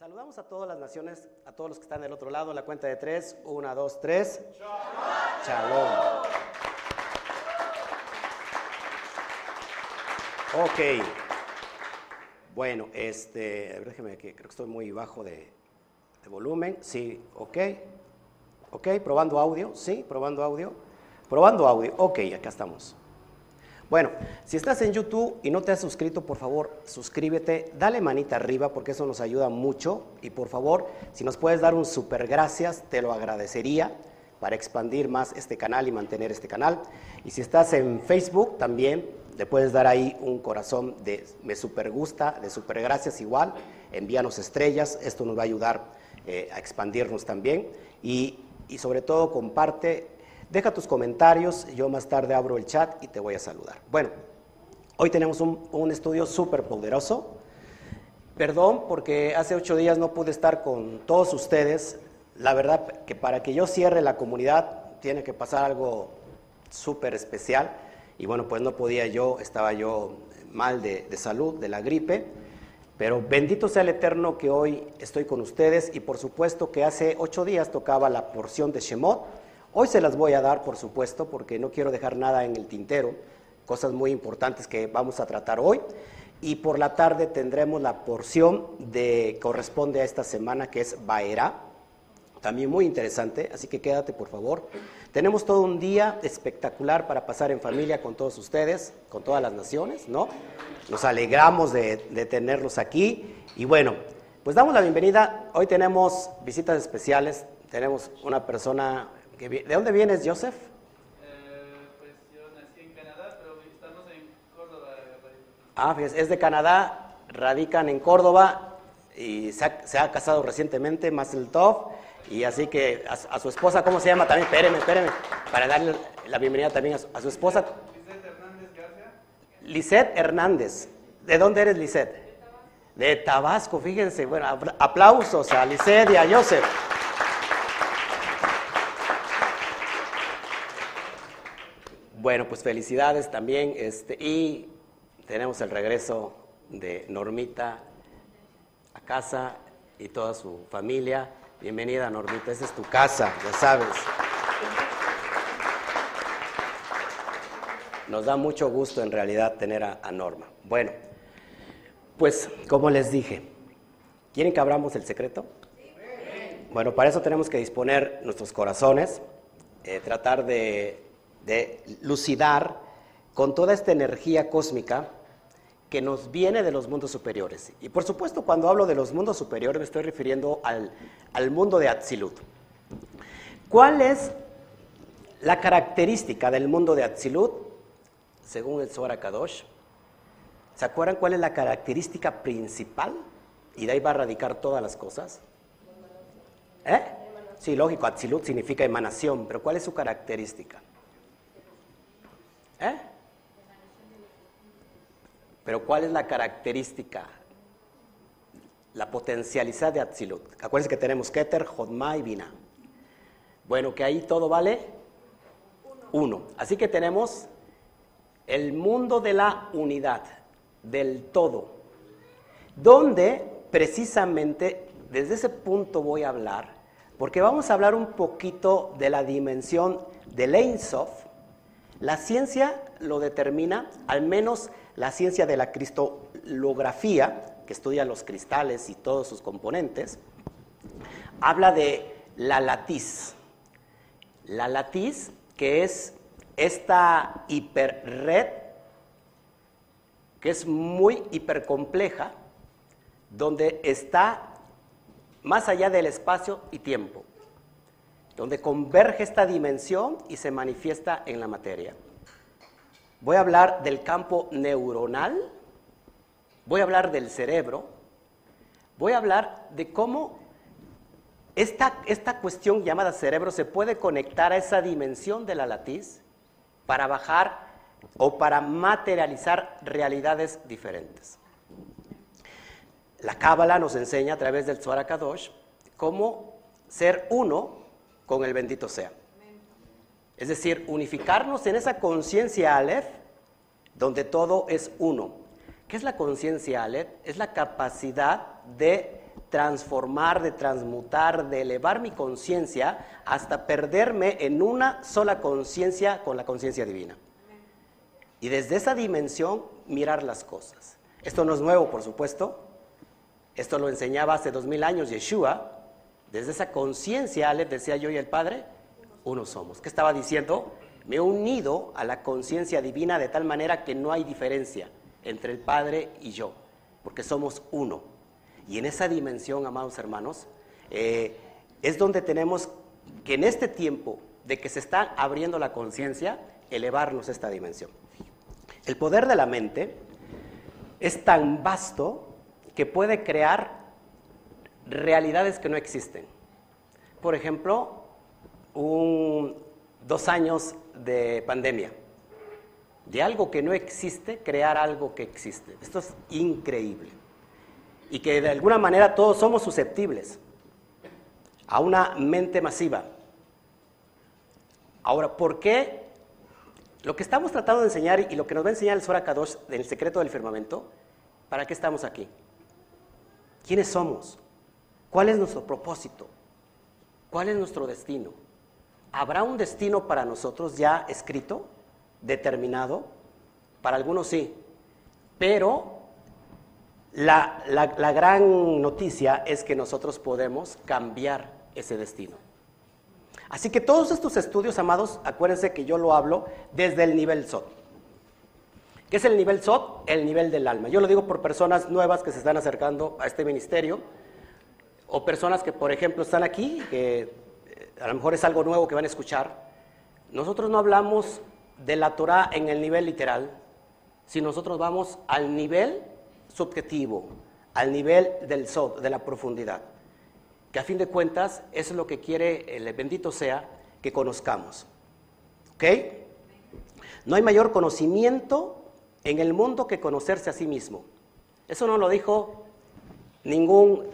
Saludamos a todas las naciones, a todos los que están del otro lado, la cuenta de tres. Una, dos, tres. Shalom. Ok. Bueno, este, déjeme que creo que estoy muy bajo de, de volumen. Sí, ok. Ok, probando audio. Sí, probando audio. Probando audio. Ok, acá estamos. Bueno, si estás en YouTube y no te has suscrito, por favor, suscríbete, dale manita arriba porque eso nos ayuda mucho. Y por favor, si nos puedes dar un super gracias, te lo agradecería para expandir más este canal y mantener este canal. Y si estás en Facebook también, le puedes dar ahí un corazón de me super gusta, de super gracias igual, envíanos estrellas, esto nos va a ayudar eh, a expandirnos también. Y, y sobre todo comparte Deja tus comentarios, yo más tarde abro el chat y te voy a saludar. Bueno, hoy tenemos un, estudio súper poderoso. Perdón porque hace ocho días no pude estar con todos ustedes. La verdad que para que yo cierre la comunidad tiene que pasar algo súper especial. Y bueno, pues no podía yo, estaba yo mal de, de salud, de la gripe. Pero bendito sea el Eterno que hoy estoy con ustedes y por supuesto que hace ocho días tocaba la porción de Shemot Hoy se las voy a dar, por supuesto, porque no quiero dejar nada en el tintero, cosas muy importantes que vamos a tratar hoy. Y por la tarde tendremos la porción de corresponde a esta semana que es Baera, también muy interesante, así que quédate por favor. Tenemos todo un día espectacular para pasar en familia con todos ustedes, con todas las naciones, ¿no? Nos alegramos de, de tenerlos aquí y bueno, pues damos la bienvenida. Hoy tenemos visitas especiales, tenemos una persona ¿De dónde vienes, Joseph? Eh, pues yo nací en Canadá, pero estamos en Córdoba. Ah, es de Canadá, radican en Córdoba y se ha, casado recientemente, Marcel Tov, y así que a, su esposa, ¿cómo se llama? También, espéreme, espéreme, para darle la bienvenida también a su, esposa. Lisette Hernández García. Lisette Hernández. ¿De dónde eres, Lisette? De Tabasco, fíjense. Bueno, aplausos a Lisette y a Joseph. Bueno, pues felicidades también. Este, y tenemos el regreso de Normita a casa y toda su familia. Bienvenida, Normita. Esa es tu casa, ya sabes. Nos da mucho gusto en realidad tener a, Norma. Bueno, pues como les dije, ¿quieren que abramos el secreto? Bueno, para eso tenemos que disponer nuestros corazones, eh, tratar de de lucidar con toda esta energía cósmica que nos viene de los mundos superiores. Y por supuesto, cuando hablo de los mundos superiores me estoy refiriendo al, mundo de Atzilut. ¿Cuál es la característica del mundo de Atzilut? Según el Zohar Kadosh, ¿se acuerdan cuál es la característica principal? Y de ahí va a radicar todas las cosas. ¿Eh? Sí, lógico, Atzilut significa emanación, pero ¿cuál es su característica? ¿Eh? Pero ¿cuál es la característica? La potencialidad de Atzilut. Acuérdense que tenemos Keter, Jodma y Bina. Bueno, que ahí todo vale uno. Así que tenemos el mundo de la unidad, del todo, donde precisamente desde ese punto voy a hablar, porque vamos a hablar un poquito de la dimensión del Ein Sof, la ciencia lo determina, al menos la ciencia de la cristalografía, que estudia los cristales y todos sus componentes, habla de la latiz. La latiz, que es esta hiperred, que es muy hipercompleja, donde está más allá del espacio y tiempo donde converge esta dimensión y se manifiesta en la materia. Voy a hablar del campo neuronal, voy a hablar del cerebro, voy a hablar de cómo esta, esta cuestión llamada cerebro se puede conectar a esa dimensión de la latiz para bajar o para materializar realidades diferentes. La Cábala nos enseña a través del Zohar Kadosh cómo ser uno con el bendito sea. Es decir, unificarnos en esa conciencia Aleph, donde todo es uno. ¿Qué es la conciencia Aleph? Es la capacidad de transformar, de transmutar, de elevar mi conciencia hasta perderme en una sola conciencia con la conciencia divina. Y desde esa dimensión mirar las cosas. Esto no es nuevo, por supuesto. Esto lo enseñaba hace dos mil años Yeshua. Desde esa conciencia, les decía yo y el Padre, uno somos. ¿Qué estaba diciendo? Me he unido a la conciencia divina de tal manera que no hay diferencia entre el Padre y yo, porque somos uno. Y en esa dimensión, amados hermanos, eh, es donde tenemos que en este tiempo de que se está abriendo la conciencia, elevarnos esta dimensión. El poder de la mente es tan vasto que puede crear realidades que no existen. Por ejemplo, dos años de pandemia. De algo que no existe, crear algo que existe. Esto es increíble. Y que de alguna manera todos somos susceptibles a una mente masiva. Ahora, ¿por qué? Lo que estamos tratando de enseñar y lo que nos va a enseñar el Sora Kadosh en el secreto del firmamento, ¿para qué estamos aquí? ¿Quiénes somos? ¿Cuál es nuestro propósito? ¿Cuál es nuestro destino? ¿Habrá un destino para nosotros ya escrito, determinado? Para algunos sí, pero la, la, gran noticia es que nosotros podemos cambiar ese destino. Así que todos estos estudios, amados, acuérdense que yo lo hablo desde el nivel SOT. ¿Qué es el nivel SOT? El nivel del alma. Yo lo digo por personas nuevas que se están acercando a este ministerio o personas que, por ejemplo, están aquí, que eh, a lo mejor es algo nuevo que van a escuchar. Nosotros no hablamos de la Torah en el nivel literal, si nosotros vamos al nivel subjetivo, al nivel del SOT, de la profundidad, que a fin de cuentas es lo que quiere el bendito sea que conozcamos. ¿Ok? No hay mayor conocimiento en el mundo que conocerse a sí mismo. Eso no lo dijo ningún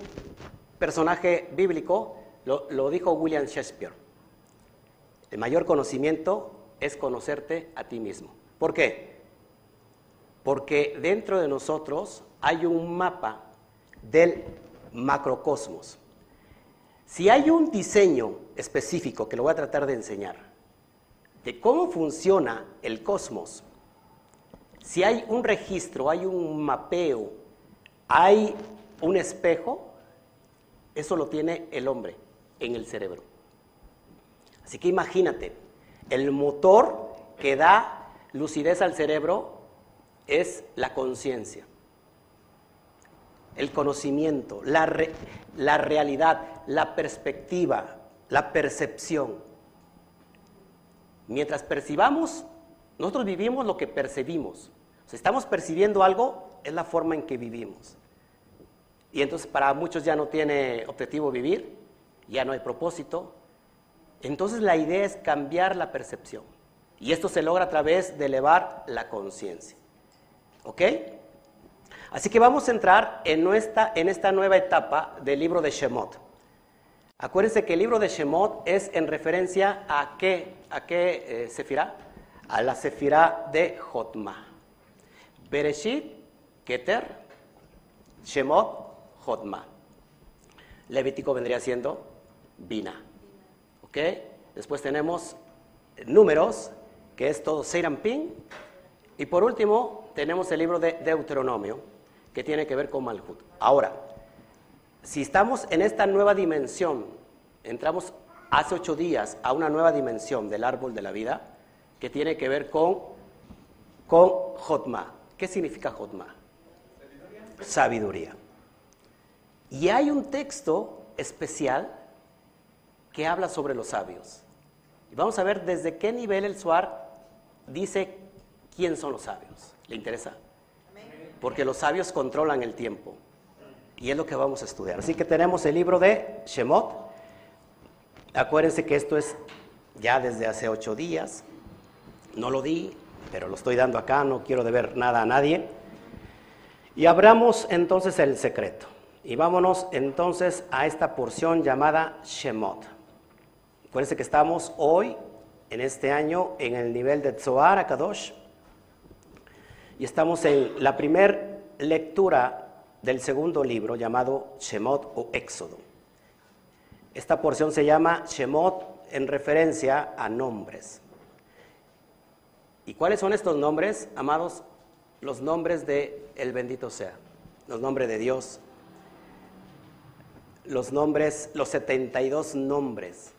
personaje bíblico, lo, dijo William Shakespeare. El mayor conocimiento es conocerte a ti mismo. ¿Por qué? Porque dentro de nosotros hay un mapa del macrocosmos. Si hay un diseño específico, que lo voy a tratar de enseñar, de cómo funciona el cosmos, si hay un registro, hay un mapeo, hay un espejo, eso lo tiene el hombre en el cerebro. Así que imagínate, el motor que da lucidez al cerebro es la conciencia, el conocimiento, la, la realidad, la perspectiva, la percepción. Mientras percibamos, nosotros vivimos lo que percibimos. Si estamos percibiendo algo, es la forma en que vivimos. Y entonces para muchos ya no tiene objetivo vivir, ya no hay propósito. Entonces la idea es cambiar la percepción. Y esto se logra a través de elevar la conciencia. ¿Ok? Así que vamos a entrar en, en esta nueva etapa del libro de Shemot. Acuérdense que el libro de Shemot es en referencia a qué, a qué eh, sefirá? A la sefirá de Jotma. Bereshit, Keter, Shemot, Jotma. Levítico vendría siendo Bina. ¿Ok? Después tenemos números, que es todo Seirampin. Y por último, tenemos el libro de Deuteronomio, que tiene que ver con Malhut. Ahora, si estamos en esta nueva dimensión, entramos hace ocho días a una nueva dimensión del árbol de la vida, que tiene que ver con, con Jotma. ¿Qué significa Jotma? Sabiduría. Y hay un texto especial que habla sobre los sabios. Y vamos a ver desde qué nivel el Suar dice quién son los sabios. ¿Le interesa? Porque los sabios controlan el tiempo. Y es lo que vamos a estudiar. Así que tenemos el libro de Shemot. Acuérdense que esto es ya desde hace ocho días. No lo di, pero lo estoy dando acá, no quiero deber nada a nadie. Y abramos entonces el secreto. Y vámonos entonces a esta porción llamada Shemot. Acuérdense que estamos hoy, en este año, en el nivel de Tzohar Akadosh. Y estamos en la primera lectura del segundo libro llamado Shemot o Éxodo. Esta porción se llama Shemot en referencia a nombres. ¿Y cuáles son estos nombres, amados? Los nombres de el bendito sea, los nombres de Dios, los nombres, los 72 nombres.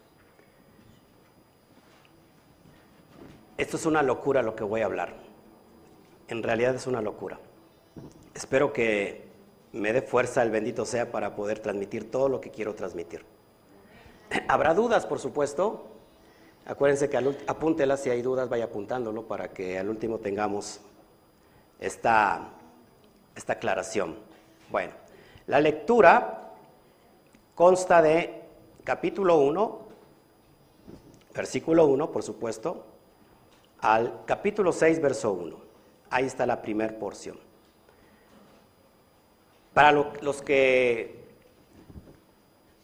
Esto es una locura lo que voy a hablar. En realidad es una locura. Espero que me dé fuerza el bendito sea para poder transmitir todo lo que quiero transmitir. Habrá dudas, por supuesto. Acuérdense que apúntelas si hay dudas, vaya apuntándolo para que al último tengamos esta, esta aclaración. Bueno, la lectura consta de capítulo 1, versículo 1, por supuesto, al capítulo 6, verso 1. Ahí está la primera porción. Para los que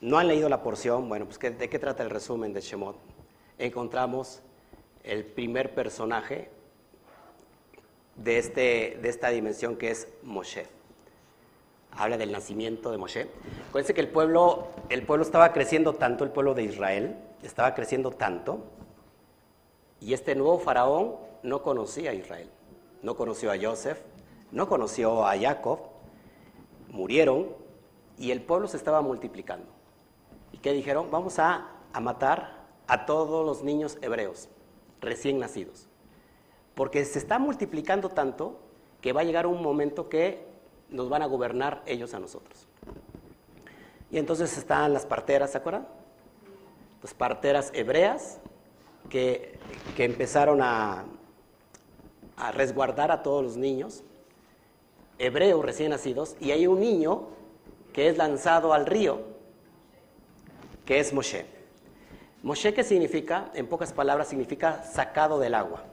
no han leído la porción, bueno, pues ¿de qué trata el resumen de Shemot? Encontramos el primer personaje de, este, de esta dimensión que es Moshe. Habla del nacimiento de Moshe. Acuérdense que el pueblo, el pueblo estaba creciendo tanto, el pueblo de Israel estaba creciendo tanto, y este nuevo faraón no conocía a Israel, no conoció a Joseph, no conoció a Jacob, murieron y el pueblo se estaba multiplicando. ¿Y qué dijeron? Vamos a, a matar a todos los niños hebreos recién nacidos. Porque se está multiplicando tanto que va a llegar un momento que nos van a gobernar ellos a nosotros. Y entonces están las parteras, ¿se acuerdan? Las parteras hebreas que, que empezaron a, a resguardar a todos los niños hebreos recién nacidos y hay un niño que es lanzado al río, que es Moshe. Moshe, ¿qué significa? En pocas palabras, significa sacado del agua.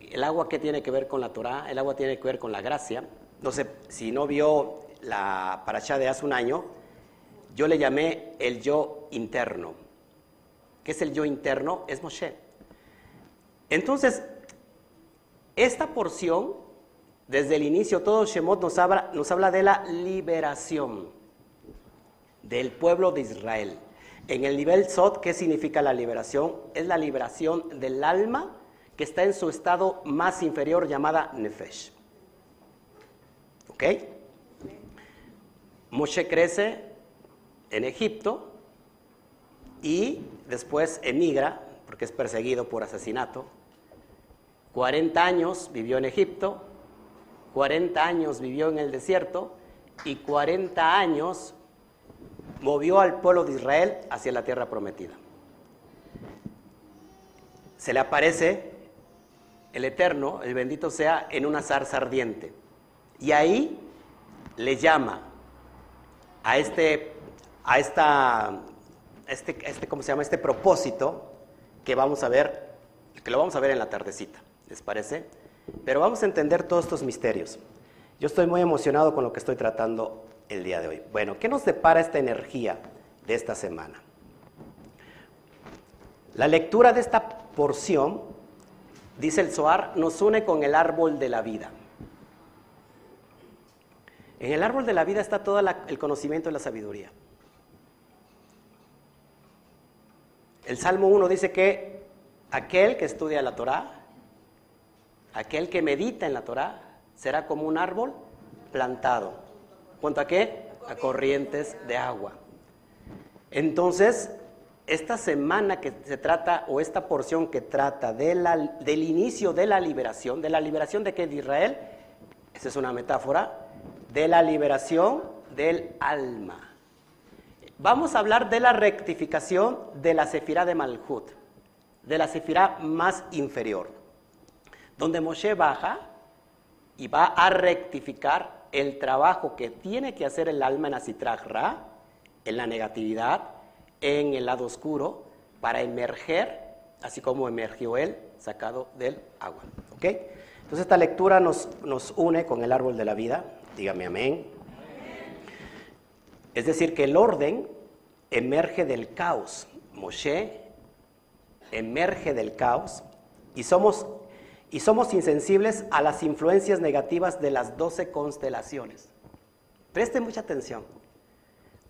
El agua, ¿qué tiene que ver con la Torah? El agua tiene que ver con la gracia. No sé, si no vio la paracha de hace un año, yo le llamé el yo interno. ¿Qué es el yo interno? Es Moshe. Entonces, esta porción desde el inicio, todo Shemot nos habla, nos habla de la liberación del pueblo de Israel. En el nivel Sot, ¿qué significa la liberación? Es la liberación del alma que está en su estado más inferior llamada Nefesh. ¿Ok? Moshe crece en Egipto y después emigra, porque es perseguido por asesinato. 40 años vivió en Egipto, 40 años vivió en el desierto y 40 años movió al pueblo de Israel hacia la tierra prometida. Se le aparece el Eterno, el bendito sea, en una zarza ardiente. Y ahí le llama a este, a esta, este, este, ¿cómo se llama? Este propósito que vamos a ver, que lo vamos a ver en la tardecita. ¿Les parece? Pero vamos a entender todos estos misterios. Yo estoy muy emocionado con lo que estoy tratando el día de hoy. Bueno, ¿qué nos depara esta energía de esta semana? La lectura de esta porción, dice el Zohar, nos une con el árbol de la vida. En el árbol de la vida está todo el conocimiento y la sabiduría. El Salmo 1 dice que aquel que estudia la Torah Aquel que medita en la Torah será como un árbol plantado. ¿Cuánto a qué? A corrientes de agua. Entonces, esta semana que se trata, o esta porción que trata del inicio de la liberación, de la liberación de qué? De Israel, esa es una metáfora, de la liberación del alma. Vamos a hablar de la rectificación de la sefirá de Malhut, de la sefirá más inferior donde Moshe baja y va a rectificar el trabajo que tiene que hacer el alma en Asitrach en la negatividad, en el lado oscuro, para emerger, así como emergió él, sacado del agua. ¿Ok? Entonces esta lectura nos, nos une con el árbol de la vida, dígame amén. Es decir, que el orden emerge del caos. Moshe emerge del caos y somos y somos insensibles a las influencias negativas de las doce constelaciones. Preste mucha atención.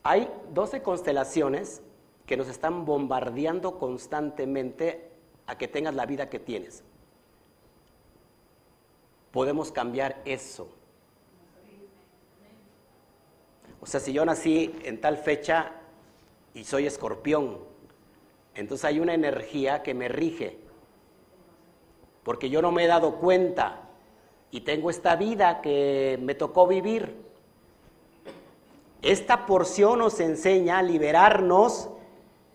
Hay 12 constelaciones que nos están bombardeando constantemente a que tengas la vida que tienes. Podemos cambiar eso. O sea, si yo nací en tal fecha y soy escorpión, entonces hay una energía que me rige, porque yo no me he dado cuenta y tengo esta vida que me tocó vivir. Esta porción nos enseña a liberarnos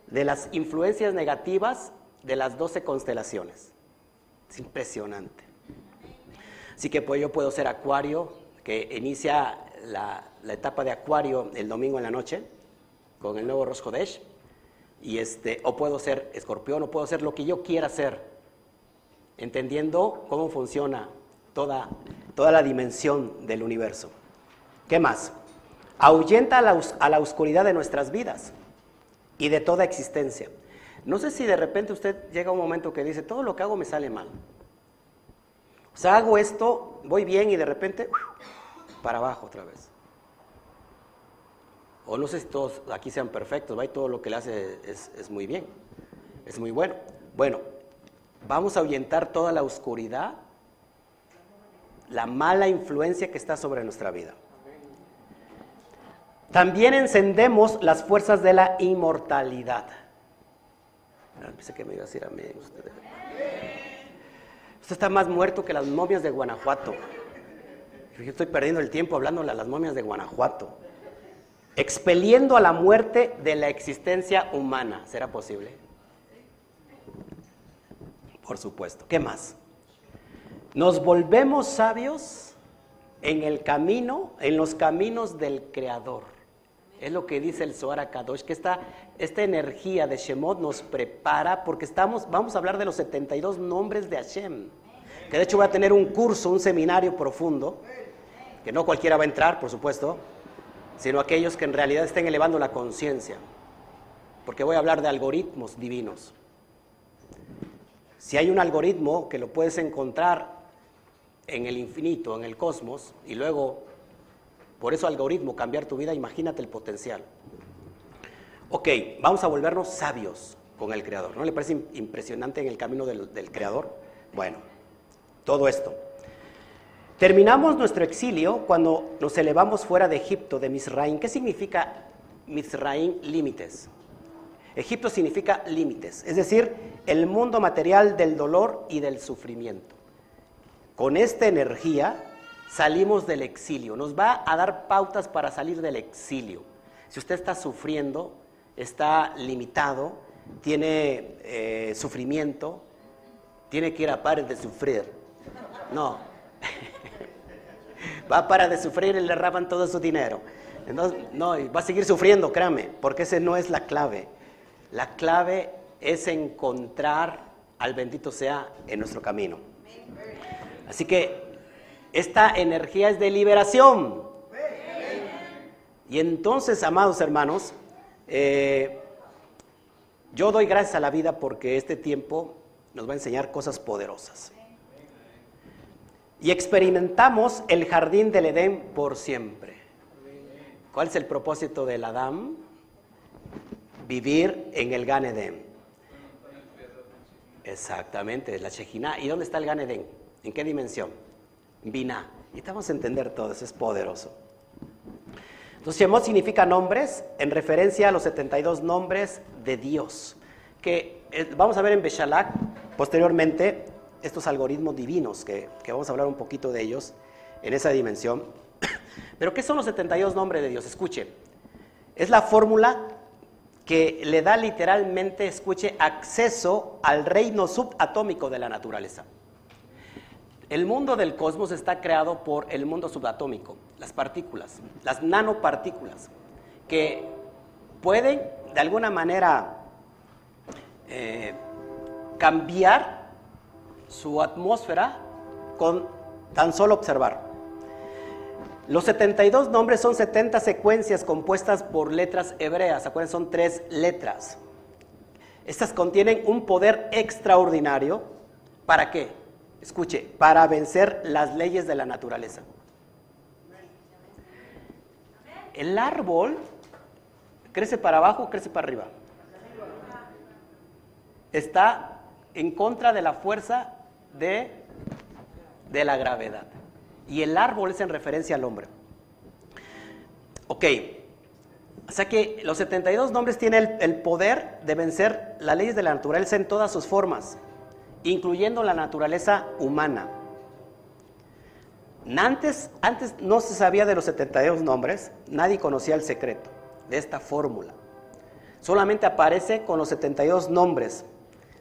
de las influencias negativas de las doce constelaciones. Es impresionante. Así que pues yo puedo ser acuario, que inicia la, etapa de acuario el domingo en la noche, con el nuevo Rosh Hodesh, y este, o puedo ser escorpión, o puedo ser lo que yo quiera ser, entendiendo cómo funciona toda, toda la dimensión del universo. ¿Qué más? Ahuyenta a la oscuridad de nuestras vidas y de toda existencia. No sé si de repente usted llega a un momento que dice, todo lo que hago me sale mal. O sea, hago esto, voy bien y de repente para abajo otra vez. O no sé si todos aquí sean perfectos, ¿va? y todo lo que le hace es, muy bien, es muy bueno. Bueno, vamos a ahuyentar toda la oscuridad, la mala influencia que está sobre nuestra vida. También encendemos las fuerzas de la inmortalidad. Ah, pensé que me iba a decir amén. Usted. usted está más muerto que las momias de Guanajuato. Yo estoy perdiendo el tiempo hablándole a las momias de Guanajuato. Expeliendo a la muerte de la existencia humana. ¿Será posible? Por supuesto. ¿Qué más? Nos volvemos sabios en el camino, en los caminos del Creador. Es lo que dice el Zohar Kadosh, que esta, esta energía de Shemot nos prepara porque estamos, vamos a hablar de los 72 nombres de Hashem. Que de hecho voy a tener un curso, un seminario profundo, que no cualquiera va a entrar, por supuesto, sino aquellos que en realidad estén elevando la conciencia. Porque voy a hablar de algoritmos divinos. Si hay un algoritmo que lo puedes encontrar en el infinito, en el cosmos, y luego por eso algoritmo, cambiar tu vida, imagínate el potencial. Ok, vamos a volvernos sabios con el Creador. ¿No le parece impresionante en el camino del, Creador? Bueno, todo esto. Terminamos nuestro exilio cuando nos elevamos fuera de Egipto, de Misraín. ¿Qué significa Misraín? Límites. Egipto significa límites, es decir, el mundo material del dolor y del sufrimiento. Con esta energía salimos del exilio. Nos va a dar pautas para salir del exilio. Si usted está sufriendo, está limitado, tiene eh, sufrimiento, tiene que ir a parar de sufrir. No. va a parar de sufrir y le raban todo su dinero. no, va a seguir sufriendo, créame, porque esa no es la clave. La clave es encontrar al bendito sea en nuestro camino. Así que esta energía es de liberación. Y entonces, amados hermanos, eh, yo doy gracias a la vida porque este tiempo nos va a enseñar cosas poderosas. Y experimentamos el jardín del Edén por siempre. ¿Cuál es el propósito del Adán? Vivir en el Gan Edén. Exactamente, la Shejina. ¿Y dónde está el Gan Edén? ¿En qué dimensión? Vina. Y vamos a entender todo eso, es poderoso. Entonces, Shemot significa nombres en referencia a los 72 nombres de Dios. Que eh, vamos a ver en Beshalak posteriormente estos algoritmos divinos, que, vamos a hablar un poquito de ellos en esa dimensión. Pero, ¿qué son los 72 nombres de Dios? Escuche, es la fórmula que le da literalmente, escuche, acceso al reino subatómico de la naturaleza. El mundo del cosmos está creado por el mundo subatómico, las partículas, las nanopartículas, que pueden de alguna manera eh, cambiar su atmósfera con tan solo observar. Los 72 nombres son 70 secuencias compuestas por letras hebreas, acuérdense, son tres letras. Estas contienen un poder extraordinario. ¿Para qué? Escuche, para vencer las leyes de la naturaleza. El árbol crece para abajo crece para arriba. Está en contra de la fuerza de, de la gravedad. Y el árbol es en referencia al hombre. Ok, o sea que los 72 nombres tienen el, poder de vencer las leyes de la naturaleza en todas sus formas, incluyendo la naturaleza humana. Antes, antes no se sabía de los 72 nombres, nadie conocía el secreto de esta fórmula. Solamente aparece con los 72 nombres,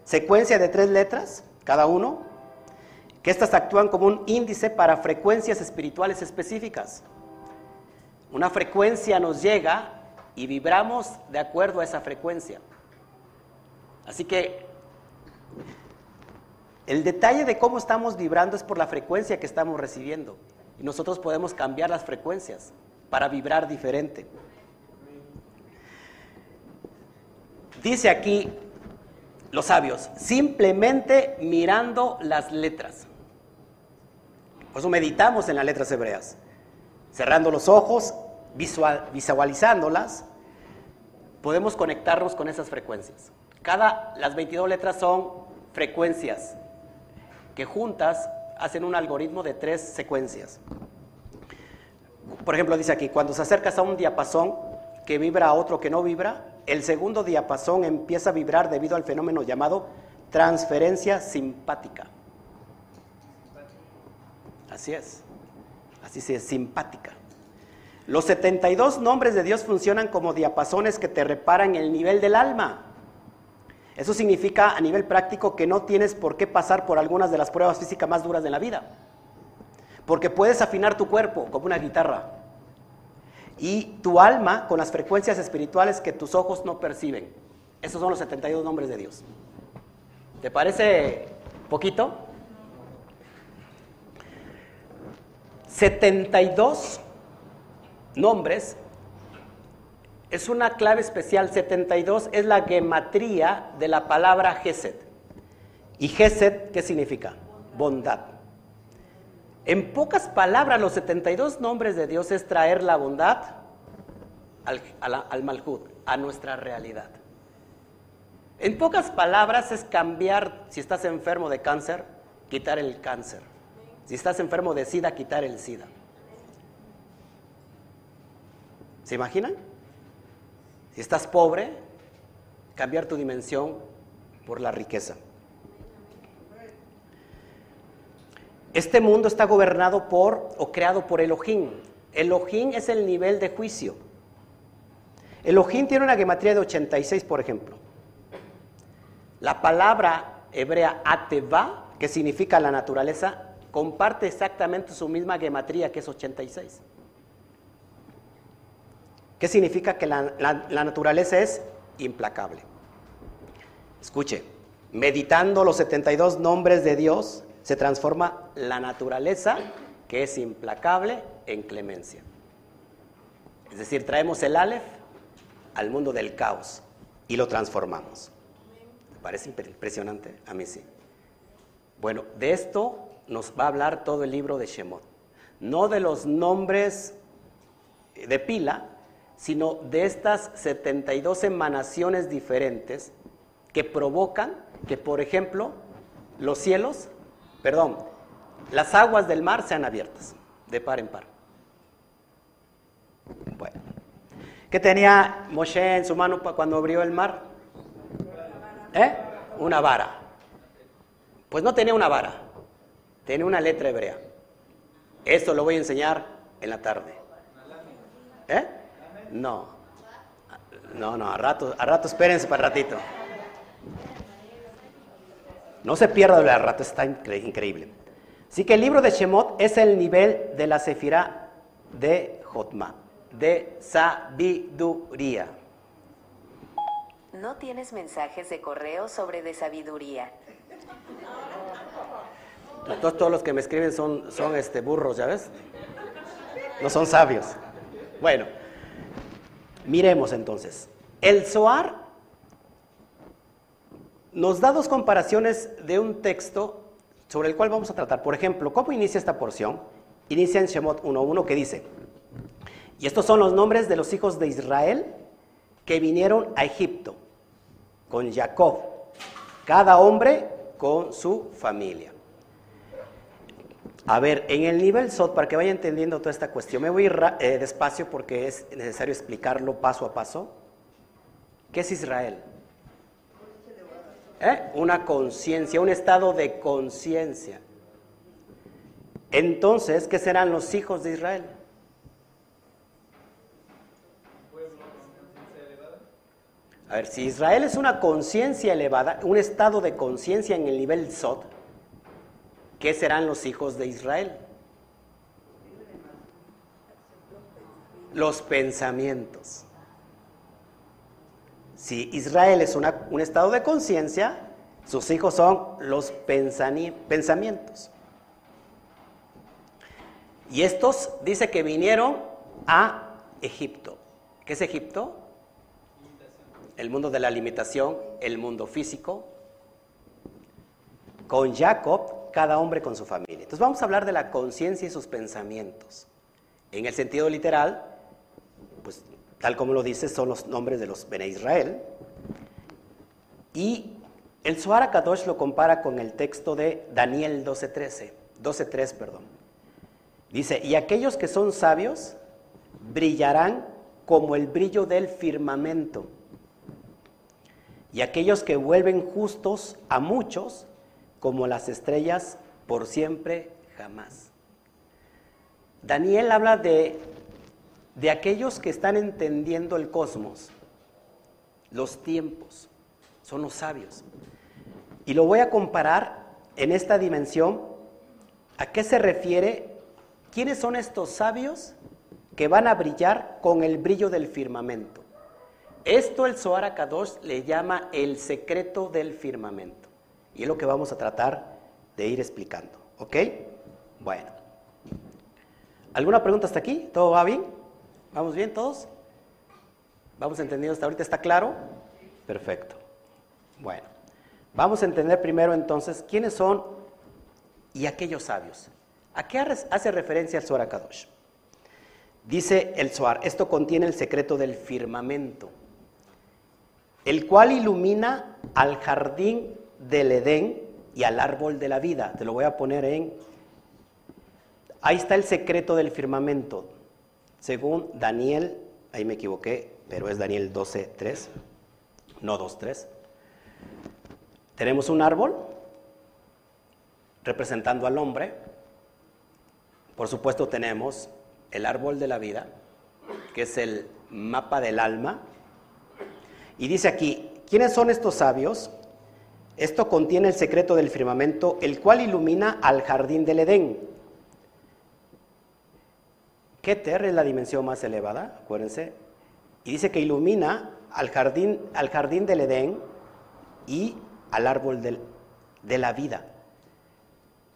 secuencia de tres letras, cada uno, que estas actúan como un índice para frecuencias espirituales específicas. Una frecuencia nos llega y vibramos de acuerdo a esa frecuencia. Así que el detalle de cómo estamos vibrando es por la frecuencia que estamos recibiendo. Y nosotros podemos cambiar las frecuencias para vibrar diferente. Dice aquí los sabios, simplemente mirando las letras. Por eso meditamos en las letras hebreas, cerrando los ojos visualizándolas, podemos conectarnos con esas frecuencias. Cada, las 22 letras son frecuencias que juntas hacen un algoritmo de tres secuencias. Por ejemplo, dice aquí, cuando se acercas a un diapasón que vibra a otro que no vibra, el segundo diapasón empieza a vibrar debido al fenómeno llamado transferencia simpática. Así es, así se es, simpática. Los 72 nombres de Dios funcionan como diapasones que te reparan el nivel del alma. Eso significa a nivel práctico que no tienes por qué pasar por algunas de las pruebas físicas más duras de la vida. Porque puedes afinar tu cuerpo como una guitarra y tu alma con las frecuencias espirituales que tus ojos no perciben. Esos son los 72 nombres de Dios. ¿Te parece poquito? 72 nombres, es una clave especial. 72 es la gematría de la palabra Gesed. ¿Y Gesed qué significa? Bondad. En pocas palabras, los 72 nombres de Dios es traer la bondad al, al, Malhud, a nuestra realidad. En pocas palabras es cambiar, si estás enfermo de cáncer, quitar el cáncer. Si estás enfermo de SIDA, quitar el SIDA. ¿Se imaginan? Si estás pobre, cambiar tu dimensión por la riqueza. Este mundo está gobernado por o creado por Elohim. Elohim es el nivel de juicio. Elohim tiene una gematría de 86, por ejemplo. La palabra hebrea ateva, que significa la naturaleza, comparte exactamente su misma gematría, que es 86. ¿Qué significa que la, naturaleza es implacable? Escuche, meditando los 72 nombres de Dios, se transforma la naturaleza, que es implacable, en clemencia. Es decir, traemos el Aleph al mundo del caos y lo transformamos. ¿Me parece impresionante? A mí sí. Bueno, de esto nos va a hablar todo el libro de Shemot. No de los nombres de pila, sino de estas 72 emanaciones diferentes que provocan que, por ejemplo, los cielos, perdón, las aguas del mar sean abiertas, de par en par. Bueno, ¿qué tenía Moshe en su mano cuando abrió el mar? ¿Eh? Una vara. Pues no tenía una vara, tenía una letra hebrea. Esto lo voy a enseñar en la tarde. ¿Eh? No. No, no, a rato, a rato espérense para ratito. No se pierda el rato, está increíble. Así que el libro de Shemot es el nivel de la Sefirá de Jotma, de sabiduría. No tienes mensajes de correo sobre de sabiduría. Todos, todos los que me escriben son, son este, burros, ¿ya ves? No son sabios. Bueno. Miremos entonces. El Zohar nos da dos comparaciones de un texto sobre el cual vamos a tratar. Por ejemplo, ¿cómo inicia esta porción? Inicia en Shemot 1.1 que dice, Y estos son los nombres de los hijos de Israel que vinieron a Egipto con Jacob, cada hombre con su familia. A ver, en el nivel SOT, para que vaya entendiendo toda esta cuestión, me voy a ir eh, despacio porque es necesario explicarlo paso a paso. ¿Qué es Israel? ¿Eh? Una conciencia, un estado de conciencia. Entonces, ¿qué serán los hijos de Israel? A ver, si Israel es una conciencia elevada, un estado de conciencia en el nivel Sod, ¿qué serán los hijos de Israel? Los pensamientos. Si Israel es un estado de conciencia, sus hijos son los pensamientos. Y estos dice que vinieron a Egipto. ¿Qué es Egipto? El mundo de la limitación, el mundo físico. Con Jacob, cada hombre con su familia. Entonces vamos a hablar de la conciencia y sus pensamientos. En el sentido literal, pues tal como lo dice, son los nombres de los Bene Israel. Y el Zohar Kadosh lo compara con el texto de Daniel 12.13, 12.3, perdón. Dice, y aquellos que son sabios brillarán como el brillo del firmamento. Y aquellos que vuelven justos a muchos como las estrellas por siempre jamás. Daniel habla de, de aquellos que están entendiendo el cosmos, los tiempos, son los sabios. Y lo voy a comparar en esta dimensión. ¿A qué se refiere ¿Quiénes son estos sabios que van a brillar con el brillo del firmamento? Esto el Zohar Kadosh le llama el secreto del firmamento. Y es lo que vamos a tratar de ir explicando. ¿Ok? Bueno. ¿Alguna pregunta hasta aquí? ¿Todo va bien? ¿Vamos bien todos? ¿Vamos entendiendo hasta ahorita? ¿Está claro? Perfecto. Bueno. Vamos a entender primero entonces quiénes son y aquellos sabios. ¿A qué hace referencia el Zohar Kadosh? Dice el Zohar, esto contiene el secreto del firmamento, el cual ilumina al jardín del Edén y al árbol de la vida. Te lo voy a poner en... Ahí está el secreto del firmamento, según Daniel, ahí me equivoqué, pero es Daniel 12.3, no 2.3. Tenemos un árbol representando al hombre, por supuesto tenemos el árbol de la vida, que es el mapa del alma. Y dice aquí, ¿quiénes son estos sabios? Esto contiene el secreto del firmamento, el cual ilumina al jardín del Edén. Keter es la dimensión más elevada, acuérdense. Y dice que ilumina al jardín, al jardín del Edén y al árbol de la vida.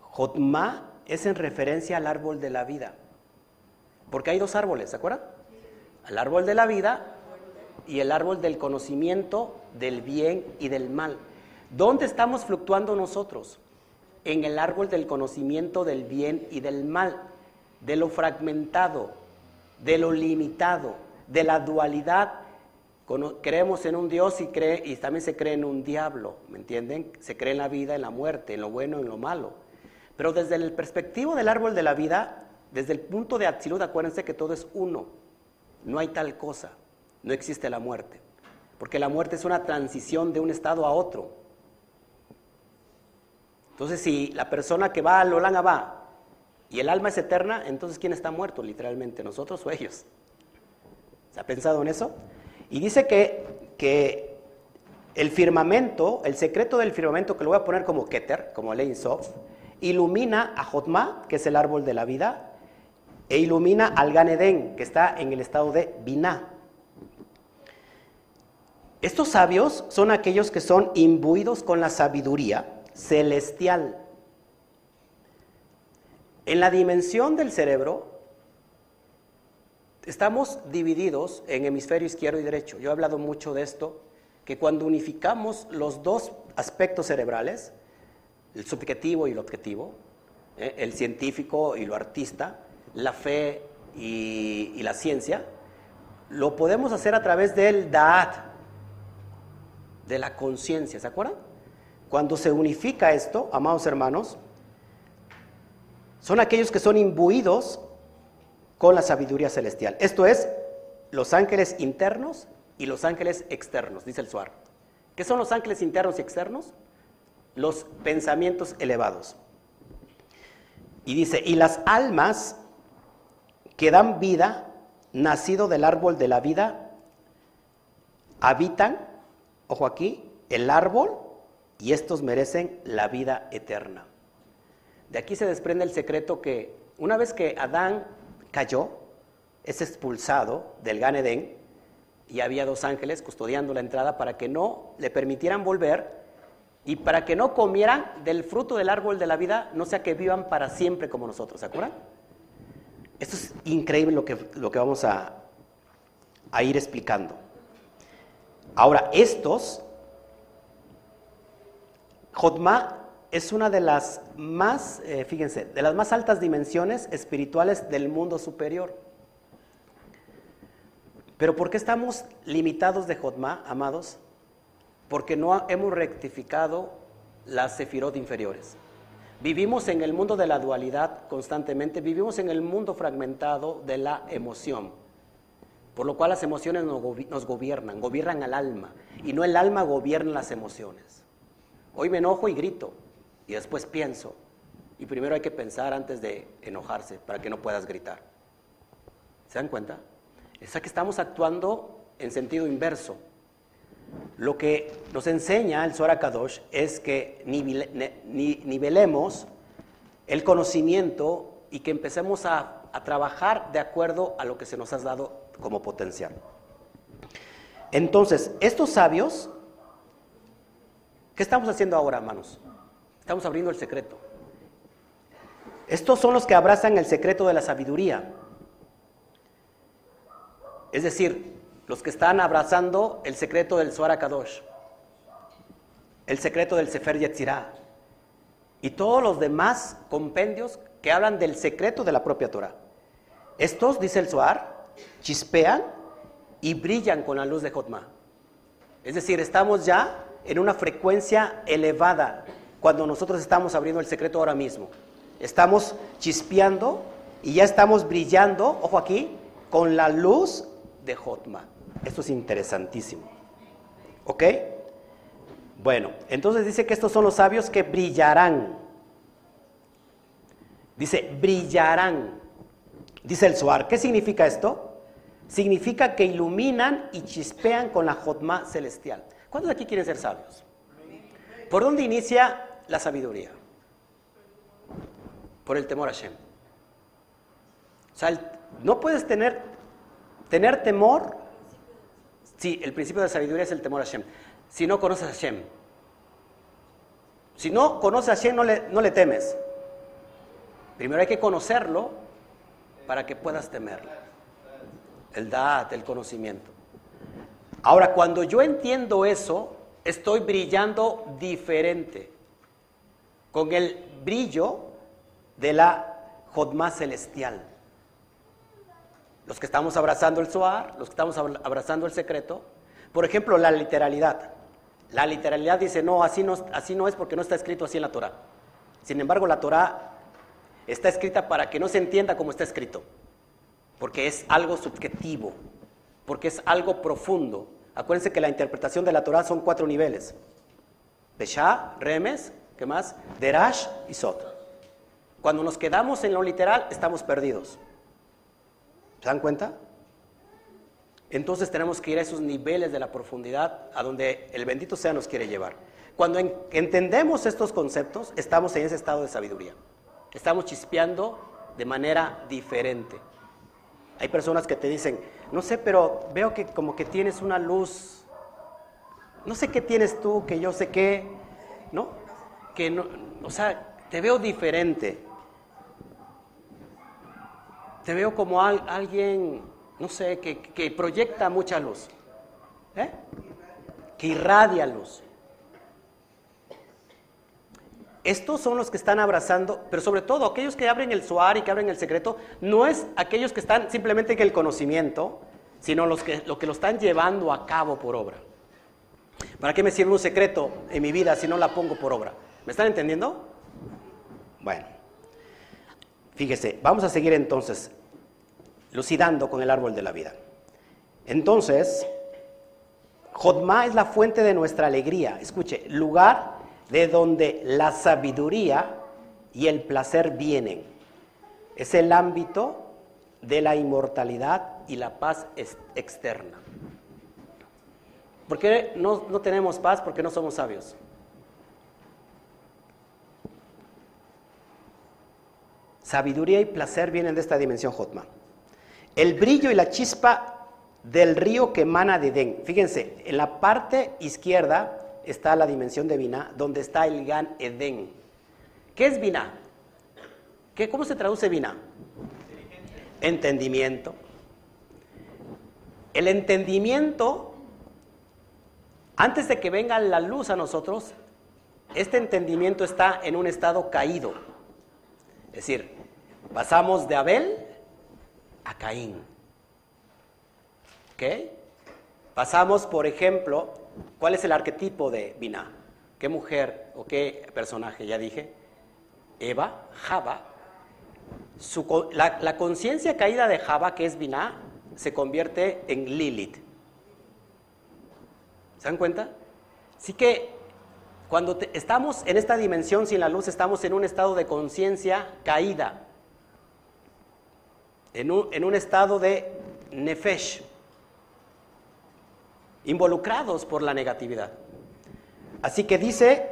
Jotma es en referencia al árbol de la vida. Porque hay dos árboles, ¿se acuerdan? El árbol de la vida y el árbol del conocimiento del bien y del mal. ¿Dónde estamos fluctuando nosotros? En el árbol del conocimiento del bien y del mal, de lo fragmentado, de lo limitado, de la dualidad. Creemos en un Dios y, cree, y también se cree en un diablo, ¿me entienden? Se cree en la vida, en la muerte, en lo bueno, en lo malo. Pero desde el perspectivo del árbol de la vida, desde el punto de Atsilud, acuérdense que todo es uno. No hay tal cosa. No existe la muerte. Porque la muerte es una transición de un estado a otro. Entonces, si la persona que va al Olanga va y el alma es eterna, entonces ¿quién está muerto literalmente? ¿Nosotros o ellos? ¿Se ha pensado en eso? Y dice que, que el firmamento, el secreto del firmamento, que lo voy a poner como Keter, como Lein Sof, ilumina a Jotma, que es el árbol de la vida, e ilumina al Ganedén, que está en el estado de Binah. Estos sabios son aquellos que son imbuidos con la sabiduría celestial. En la dimensión del cerebro estamos divididos en hemisferio izquierdo y derecho. Yo he hablado mucho de esto, que cuando unificamos los dos aspectos cerebrales, el subjetivo y el objetivo, ¿eh? el científico y lo artista, la fe y, y la ciencia, lo podemos hacer a través del Da'at, de la conciencia, ¿se acuerdan? Cuando se unifica esto, amados hermanos, son aquellos que son imbuidos con la sabiduría celestial. Esto es los ángeles internos y los ángeles externos, dice el Suar. ¿Qué son los ángeles internos y externos? Los pensamientos elevados. Y dice, y las almas que dan vida, nacido del árbol de la vida, habitan, ojo aquí, el árbol y estos merecen la vida eterna. De aquí se desprende el secreto que una vez que Adán cayó, es expulsado del Gan Edén y había dos ángeles custodiando la entrada para que no le permitieran volver y para que no comieran del fruto del árbol de la vida, no sea que vivan para siempre como nosotros, ¿se acuerdan? Esto es increíble lo que, lo que vamos a, a ir explicando. Ahora, estos, Jotma es una de las más, eh, fíjense, de las más altas dimensiones espirituales del mundo superior. Pero ¿por qué estamos limitados de Jotma, amados? Porque no hemos rectificado las sefirot inferiores. Vivimos en el mundo de la dualidad constantemente, vivimos en el mundo fragmentado de la emoción, por lo cual las emociones nos gobiernan, gobiernan al alma, y no el alma gobierna las emociones. Hoy me enojo y grito, y después pienso, y primero hay que pensar antes de enojarse para que no puedas gritar. ¿Se dan cuenta? Es que estamos actuando en sentido inverso. Lo que nos enseña el Zohar Kadosh es que nivelemos el conocimiento y que empecemos a, a trabajar de acuerdo a lo que se nos ha dado como potencial. Entonces, estos sabios, ¿qué estamos haciendo ahora, hermanos? Estamos abriendo el secreto. Estos son los que abrazan el secreto de la sabiduría. Es decir, los que están abrazando el secreto del Zohar Kadosh, el secreto del Sefer Yetzirah y todos los demás compendios que hablan del secreto de la propia Torah. Estos, dice el Zohar, chispean y brillan con la luz de Jotma. Es decir, estamos ya en una frecuencia elevada cuando nosotros estamos abriendo el secreto ahora mismo. Estamos chispeando y ya estamos brillando, ojo aquí, con la luz de Jotma. Esto es interesantísimo. ¿Ok? Bueno, entonces dice que estos son los sabios que brillarán. Dice, brillarán. Dice el Suar. ¿Qué significa esto? Significa que iluminan y chispean con la Jotma celestial. ¿Cuántos de aquí quieren ser sabios? ¿Por dónde inicia la sabiduría? Por el temor a Hashem. O sea, no puedes tener Tener temor, sí, el principio de sabiduría es el temor a Hashem. Si no conoces a Hashem, si no conoces a Hashem, no le, no le temes. Primero hay que conocerlo para que puedas temerlo. El dad, el conocimiento. Ahora, cuando yo entiendo eso, estoy brillando diferente, con el brillo de la Jodma celestial los que estamos abrazando el Zohar, los que estamos abrazando el secreto. Por ejemplo, la literalidad. La literalidad dice, no así, no, así no es porque no está escrito así en la Torah. Sin embargo, la Torah está escrita para que no se entienda como está escrito, porque es algo subjetivo, porque es algo profundo. Acuérdense que la interpretación de la Torah son cuatro niveles. Pesha, Remes, ¿qué más? Derash y Sot. Cuando nos quedamos en lo literal, estamos perdidos. ¿Se dan cuenta? Entonces tenemos que ir a esos niveles de la profundidad a donde el bendito sea nos quiere llevar. Cuando entendemos estos conceptos, estamos en ese estado de sabiduría. Estamos chispeando de manera diferente. Hay personas que te dicen, no sé, pero veo que como que tienes una luz, no sé qué tienes tú, que yo sé qué, ¿no? Que no, o sea, te veo diferente te veo como alguien, no sé, que, proyecta mucha luz, ¿eh? que irradia luz. Estos son los que están abrazando, pero sobre todo aquellos que abren el suar y que abren el secreto, no es aquellos que están simplemente en el conocimiento, sino los que, lo que lo están llevando a cabo por obra. ¿Para qué me sirve un secreto en mi vida si no la pongo por obra? ¿Me están entendiendo? Bueno, fíjese, vamos a seguir entonces lucidando con el árbol de la vida. Entonces, Jodma es la fuente de nuestra alegría. Escuche, lugar de donde la sabiduría y el placer vienen. Es el ámbito de la inmortalidad y la paz externa. ¿Por qué no, no tenemos paz? Porque no somos sabios. Sabiduría y placer vienen de esta dimensión Jotma. El brillo y la chispa del río que emana de Edén. Fíjense, en la parte izquierda está la dimensión de Binah, donde está el Gan Edén. ¿Qué es Binah? ¿Qué, ¿Cómo se traduce Binah? Entendimiento. El entendimiento, antes de que venga la luz a nosotros, este entendimiento está en un estado caído. Es decir, pasamos de Abel a Caín. ¿Ok? Pasamos, por ejemplo, ¿cuál es el arquetipo de Binah? ¿Qué mujer o qué personaje? Ya dije. Eva, Java. la, conciencia caída de Java, que es Binah, se convierte en Lilith. ¿Se dan cuenta? Así que cuando estamos en esta dimensión sin la luz, estamos en un estado de conciencia caída, en un, estado de nefesh, involucrados por la negatividad. Así que dice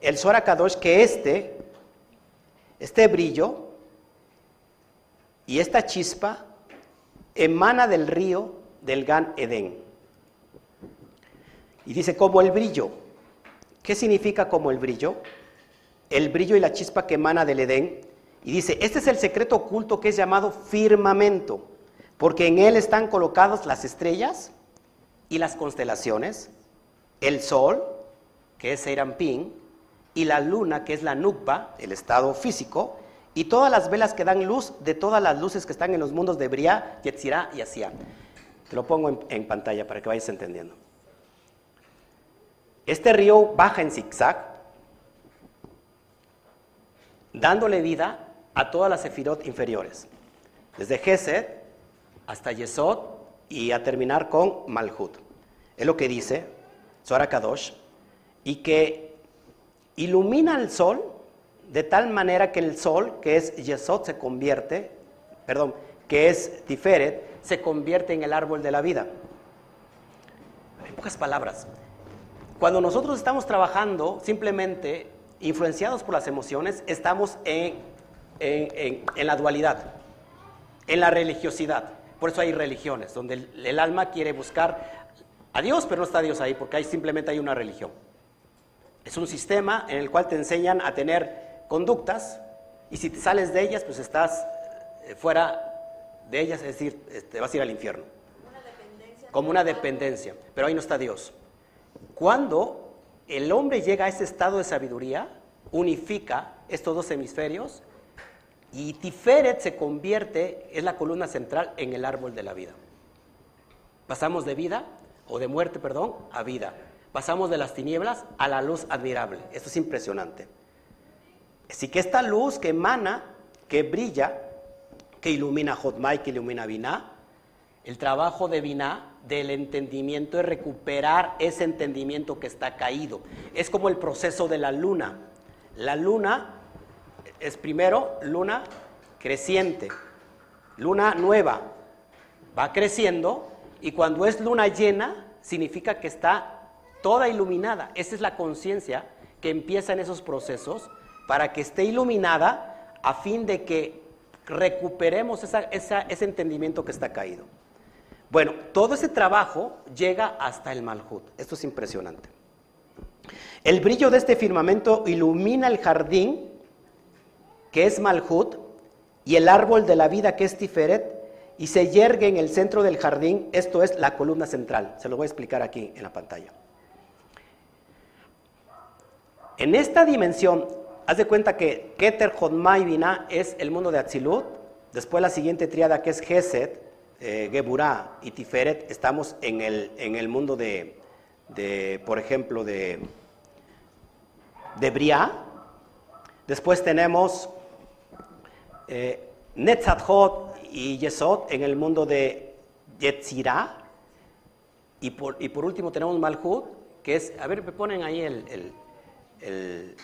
el Zohar Kadosh que este, este brillo y esta chispa emana del río del Gan Edén. Y dice, como el brillo. ¿Qué significa como el brillo? El brillo y la chispa que emana del Edén. Y dice, este es el secreto oculto que es llamado firmamento, porque en él están colocadas las estrellas y las constelaciones, el sol, que es Seirampín, y la luna, que es la Nukba, el estado físico, y todas las velas que dan luz de todas las luces que están en los mundos de Briá, Yetzirá y Asiá. Te lo pongo en, pantalla para que vayas entendiendo. Este río baja en zigzag, dándole vida a todas las sefirot inferiores, desde Gesed hasta Yesod y a terminar con Malhut. Es lo que dice Zohar Kadosh, y que ilumina el sol de tal manera que el sol, que es Yesod, se convierte, perdón, que es Tiferet, se convierte en el árbol de la vida. En pocas palabras, cuando nosotros estamos trabajando simplemente influenciados por las emociones, estamos en, en, la dualidad, en la religiosidad. Por eso hay religiones, donde el, alma quiere buscar a Dios, pero no está Dios ahí, porque ahí simplemente hay una religión. Es un sistema en el cual te enseñan a tener conductas y si te sales de ellas, pues estás eh, fuera de ellas, es decir, te este, vas a ir al infierno. Como una dependencia, pero ahí no está Dios. Cuando el hombre llega a ese estado de sabiduría, unifica estos dos hemisferios y Tiferet se convierte, es la columna central en el árbol de la vida. Pasamos de vida, o de muerte, perdón, a vida. Pasamos de las tinieblas a la luz admirable. Esto es impresionante. Así que esta luz que emana, que brilla, que ilumina Jotmai, que ilumina Binah, el trabajo de Binah, del entendimiento, es recuperar ese entendimiento que está caído. Es como el proceso de la luna. La luna es primero luna creciente, luna nueva, va creciendo y cuando es luna llena significa que está toda iluminada. Esa es la conciencia que empieza en esos procesos para que esté iluminada a fin de que recuperemos ese entendimiento que está caído. Bueno, todo ese trabajo llega hasta el Malhut. Esto es impresionante. El brillo de este firmamento ilumina el jardín, que es Malhut, y el árbol de la vida, que es Tiferet, y se yergue en el centro del jardín, esto es la columna central. Se lo voy a explicar aquí en la pantalla. En esta dimensión haz de cuenta que Keter, Jodma y es el mundo de Atzilut. Después la siguiente triada que es Geset, eh, Geburah y Tiferet, estamos en el, en el mundo de, de, por ejemplo, de, de Briah. Después tenemos eh, Netzathot y Yesod en el mundo de Yetzirah. Y por, y por último tenemos Malhut, que es, a ver, me ponen ahí el, el,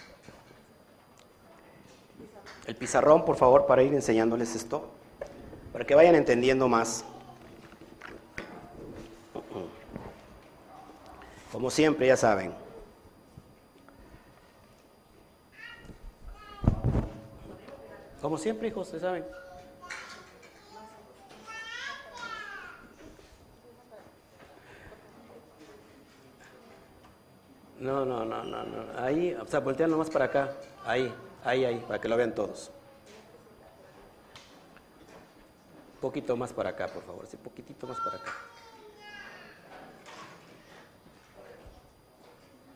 el pizarrón, por favor, para ir enseñándoles esto, para que vayan entendiendo más. Como siempre, ya saben. Como siempre, hijos, ya saben. No, no, no, no, no. Ahí, o sea, voltean nomás para acá. Ahí, ahí, ahí, para que lo vean todos. Un poquito más para acá, por favor. Sí, poquitito más para acá.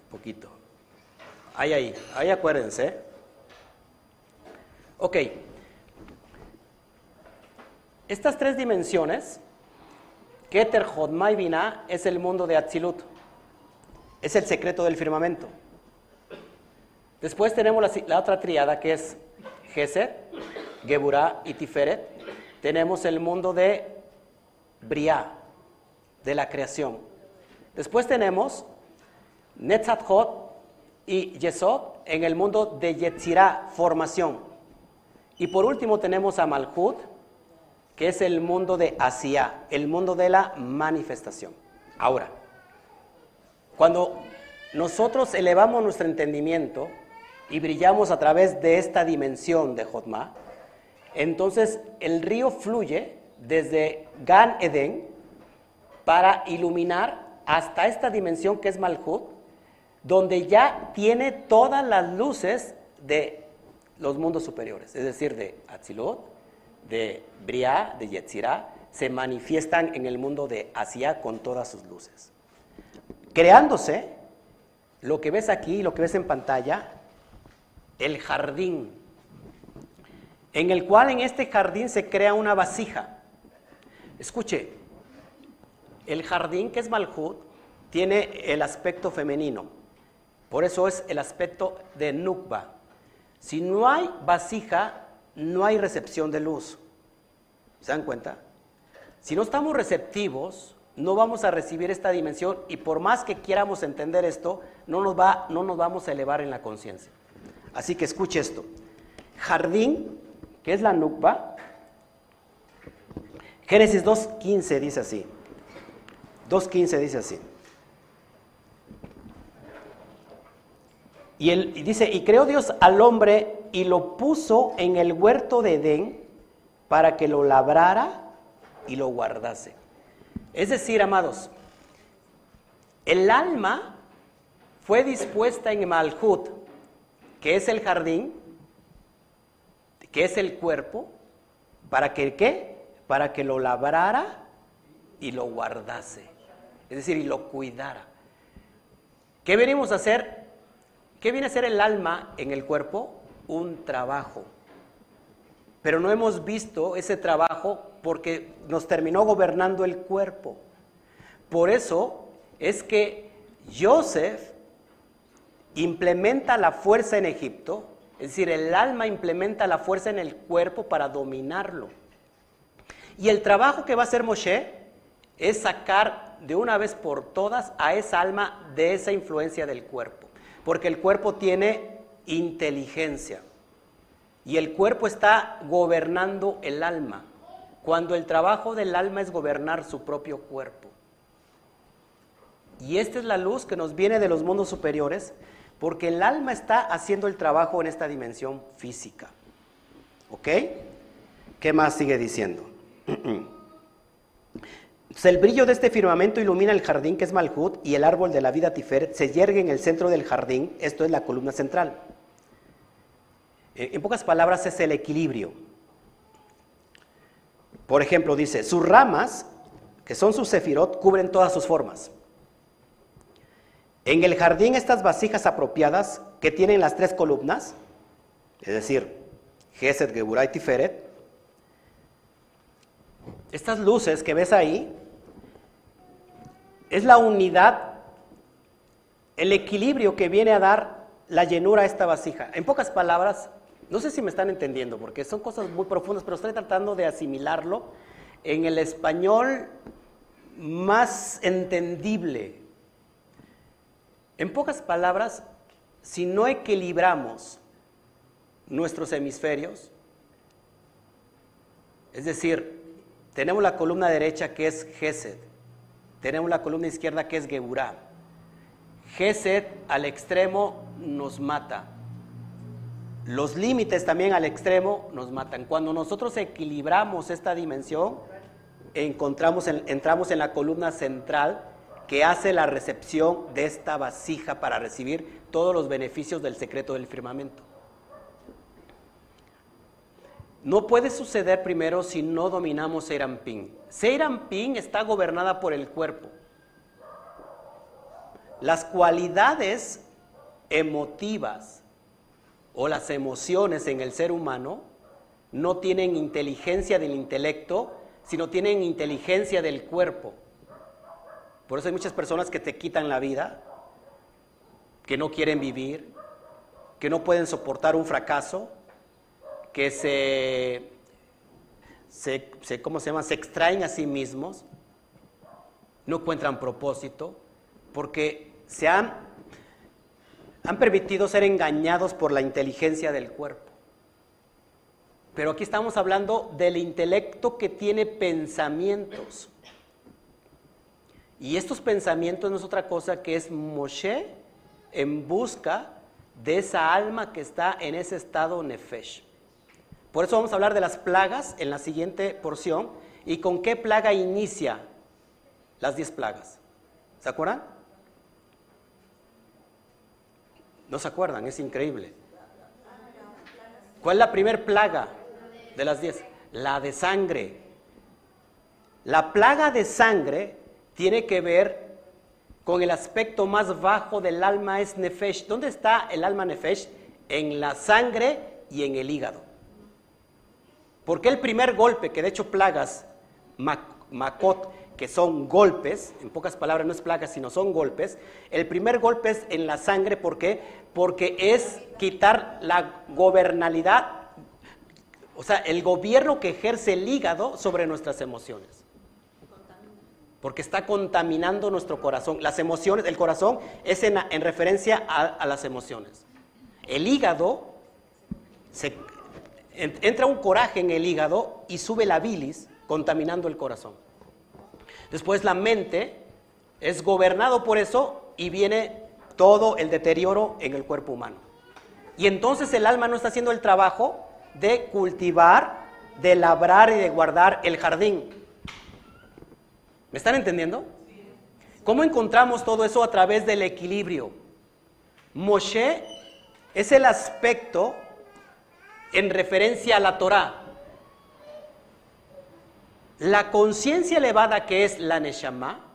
Poquito. Ahí, ahí, ahí acuérdense. ¿eh? Ok. Estas tres dimensiones, Keter, Jodma y Binah, es el mundo de Atzilut. Es el secreto del firmamento. Después tenemos la, otra triada que es Geset, Geburah y Tiferet. Tenemos el mundo de Briah, de la creación. Después tenemos Netzathot y Yesod en el mundo de Yetzirah, formación. Y por último tenemos a Malhut, que es el mundo de Asia, el mundo de la manifestación. Ahora, cuando nosotros elevamos nuestro entendimiento y brillamos a través de esta dimensión de Jotma, entonces el río fluye desde Gan Eden para iluminar hasta esta dimensión que es Malhut, donde ya tiene todas las luces de los mundos superiores, es decir, de Atzilut, de Briah, de Yetzirah, se manifiestan en el mundo de Asia con todas sus luces. Creándose lo que ves aquí, lo que ves en pantalla, el jardín, en el cual en este jardín se crea una vasija. Escuche, el jardín que es Malhut tiene el aspecto femenino, por eso es el aspecto de Nukba. Si no hay vasija, no hay recepción de luz. ¿Se dan cuenta? Si no estamos receptivos, no vamos a recibir esta dimensión y por más que quieramos entender esto, no nos, va, no nos vamos a elevar en la conciencia. Así que escuche esto. Jardín, que es la Nukba. Génesis 2.15 dice así. 2.15 dice así. Y, él, dice, y creó Dios al hombre y lo puso en el huerto de Edén para que lo labrara y lo guardase. Es decir, amados, el alma fue dispuesta en Malhut, que es el jardín, que es el cuerpo, para que qué? Para que lo labrara y lo guardase. Es decir, y lo cuidara. ¿Qué venimos a hacer? ¿Qué viene a ser el alma en el cuerpo? Un trabajo. Pero no hemos visto ese trabajo porque nos terminó gobernando el cuerpo. Por eso es que Joseph implementa la fuerza en Egipto, es decir, el alma implementa la fuerza en el cuerpo para dominarlo. Y el trabajo que va a hacer Moshe es sacar de una vez por todas a esa alma de esa influencia del cuerpo, porque el cuerpo tiene inteligencia y el cuerpo está gobernando el alma, cuando el trabajo del alma es gobernar su propio cuerpo. Y esta es la luz que nos viene de los mundos superiores, porque el alma está haciendo el trabajo en esta dimensión física. ¿Ok? ¿Qué más sigue diciendo? el brillo de este firmamento ilumina el jardín que es Malhut y el árbol de la vida Tiferet se yergue en el centro del jardín, esto es la columna central. Eh, en pocas palabras es el equilibrio. Por ejemplo, dice, sus ramas, que son sus sefirot, cubren todas sus formas. En el jardín estas vasijas apropiadas que tienen las tres columnas es decir, Gesed, Geburah y Tiferet, estas luces que ves ahí es la unidad, el equilibrio que viene a dar la llenura a esta vasija. En pocas palabras, no sé si me están entendiendo, porque son cosas muy profundas, pero estoy tratando de asimilarlo en el español más entendible. En pocas palabras, si no equilibramos nuestros hemisferios, es decir, tenemos la columna derecha que es Gesed, tenemos la columna izquierda que es Geburah. Gesed al extremo nos mata. Los límites también al extremo nos matan. Cuando nosotros equilibramos esta dimensión, encontramos entramos en la columna central que hace la recepción de esta vasija para recibir todos los beneficios del secreto del firmamento. No puede suceder primero si no dominamos Seirampín. Seirampín está gobernada por el cuerpo. Las cualidades emotivas o las emociones en el ser humano no tienen inteligencia del intelecto, sino tienen inteligencia del cuerpo. Por eso hay muchas personas que te quitan la vida, que no quieren vivir, que no pueden soportar un fracaso, que se, se, ¿cómo se llama? se extraen a sí mismos, no encuentran propósito, porque se han, han permitido ser engañados por la inteligencia del cuerpo. Pero aquí estamos hablando del intelecto que tiene pensamientos. Y estos pensamientos no es otra cosa que es Moshe en busca de esa alma que está en ese estado nefesh. Por eso vamos a hablar de las plagas en la siguiente porción. ¿Y con qué plaga inicia las diez plagas? ¿Se acuerdan? No se acuerdan, es increíble. ¿Cuál es la primer plaga de las diez? La de sangre. La plaga de sangre tiene que ver con el aspecto más bajo del alma es nefesh. ¿Dónde está el alma nefesh? En la sangre y en el hígado. Porque el primer golpe, que de hecho plagas, macot, que son golpes, en pocas palabras no es plagas, sino son golpes, el primer golpe es en la sangre, ¿por qué? Porque es quitar la gobernalidad, o sea, el gobierno que ejerce el hígado sobre nuestras emociones. Porque está contaminando nuestro corazón. Las emociones, el corazón es en, referencia a, a las emociones. El hígado se, entra un coraje en el hígado y sube la bilis, contaminando el corazón. Después la mente es gobernado por eso y viene todo el deterioro en el cuerpo humano. Y entonces el alma no está haciendo el trabajo de cultivar, de labrar y de guardar el jardín. ¿Me están entendiendo? ¿Cómo encontramos todo eso a través del equilibrio? Moshe es el aspecto en referencia a la Torah. La conciencia elevada que es la Neshama,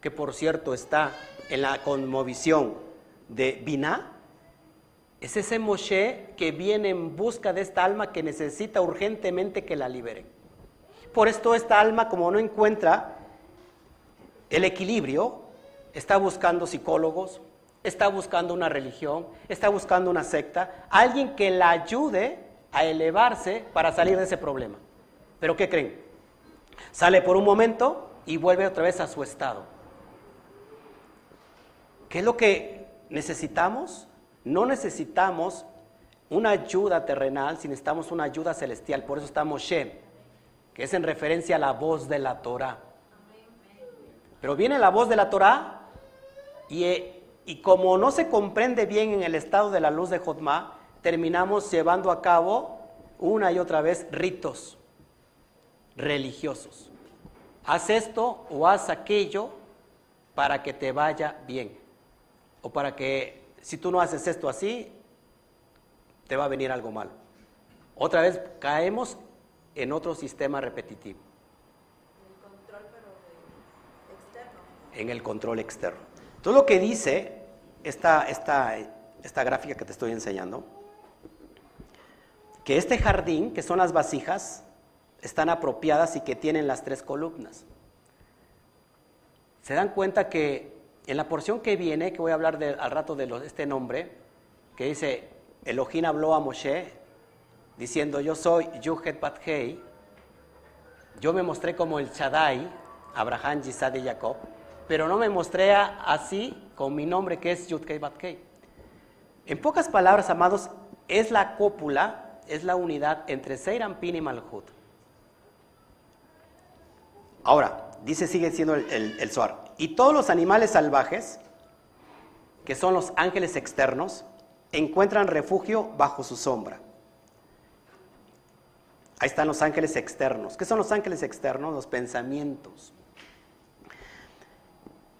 que por cierto está en la conmovisión de Binah, es ese Moshe que viene en busca de esta alma que necesita urgentemente que la libere. Por esto esta alma, como no encuentra el equilibrio, está buscando psicólogos, está buscando una religión, está buscando una secta, alguien que la ayude a elevarse para salir de ese problema. Pero ¿qué creen? Sale por un momento y vuelve otra vez a su estado. ¿Qué es lo que necesitamos? No necesitamos una ayuda terrenal, sino necesitamos una ayuda celestial. Por eso está Moshe, que es en referencia a la voz de la Torah. Pero viene la voz de la Torah y, y como no se comprende bien en el estado de la luz de Jotma, terminamos llevando a cabo una y otra vez ritos religiosos. Haz esto o haz aquello para que te vaya bien. O para que si tú no haces esto así, te va a venir algo malo. Otra vez caemos en otro sistema repetitivo. En el control externo. Todo lo que dice esta, esta, esta gráfica que te estoy enseñando, que este jardín, que son las vasijas, están apropiadas y que tienen las tres columnas. Se dan cuenta que en la porción que viene, que voy a hablar al rato de este nombre, que dice, Elohim habló a Moshe diciendo, yo soy Yuhet Bathei, yo me mostré como el Shaddai, Abraham, Yisad y Jacob, pero no me mostré así con mi nombre que es Yudkei Batkei. En pocas palabras, amados, es la cópula, es la unidad entre Seirampin y Malhut. Ahora, dice, sigue siendo el, el, Y todos los animales salvajes, que son los ángeles externos, encuentran refugio bajo su sombra. Ahí están los ángeles externos. ¿Qué son los ángeles externos? Los pensamientos.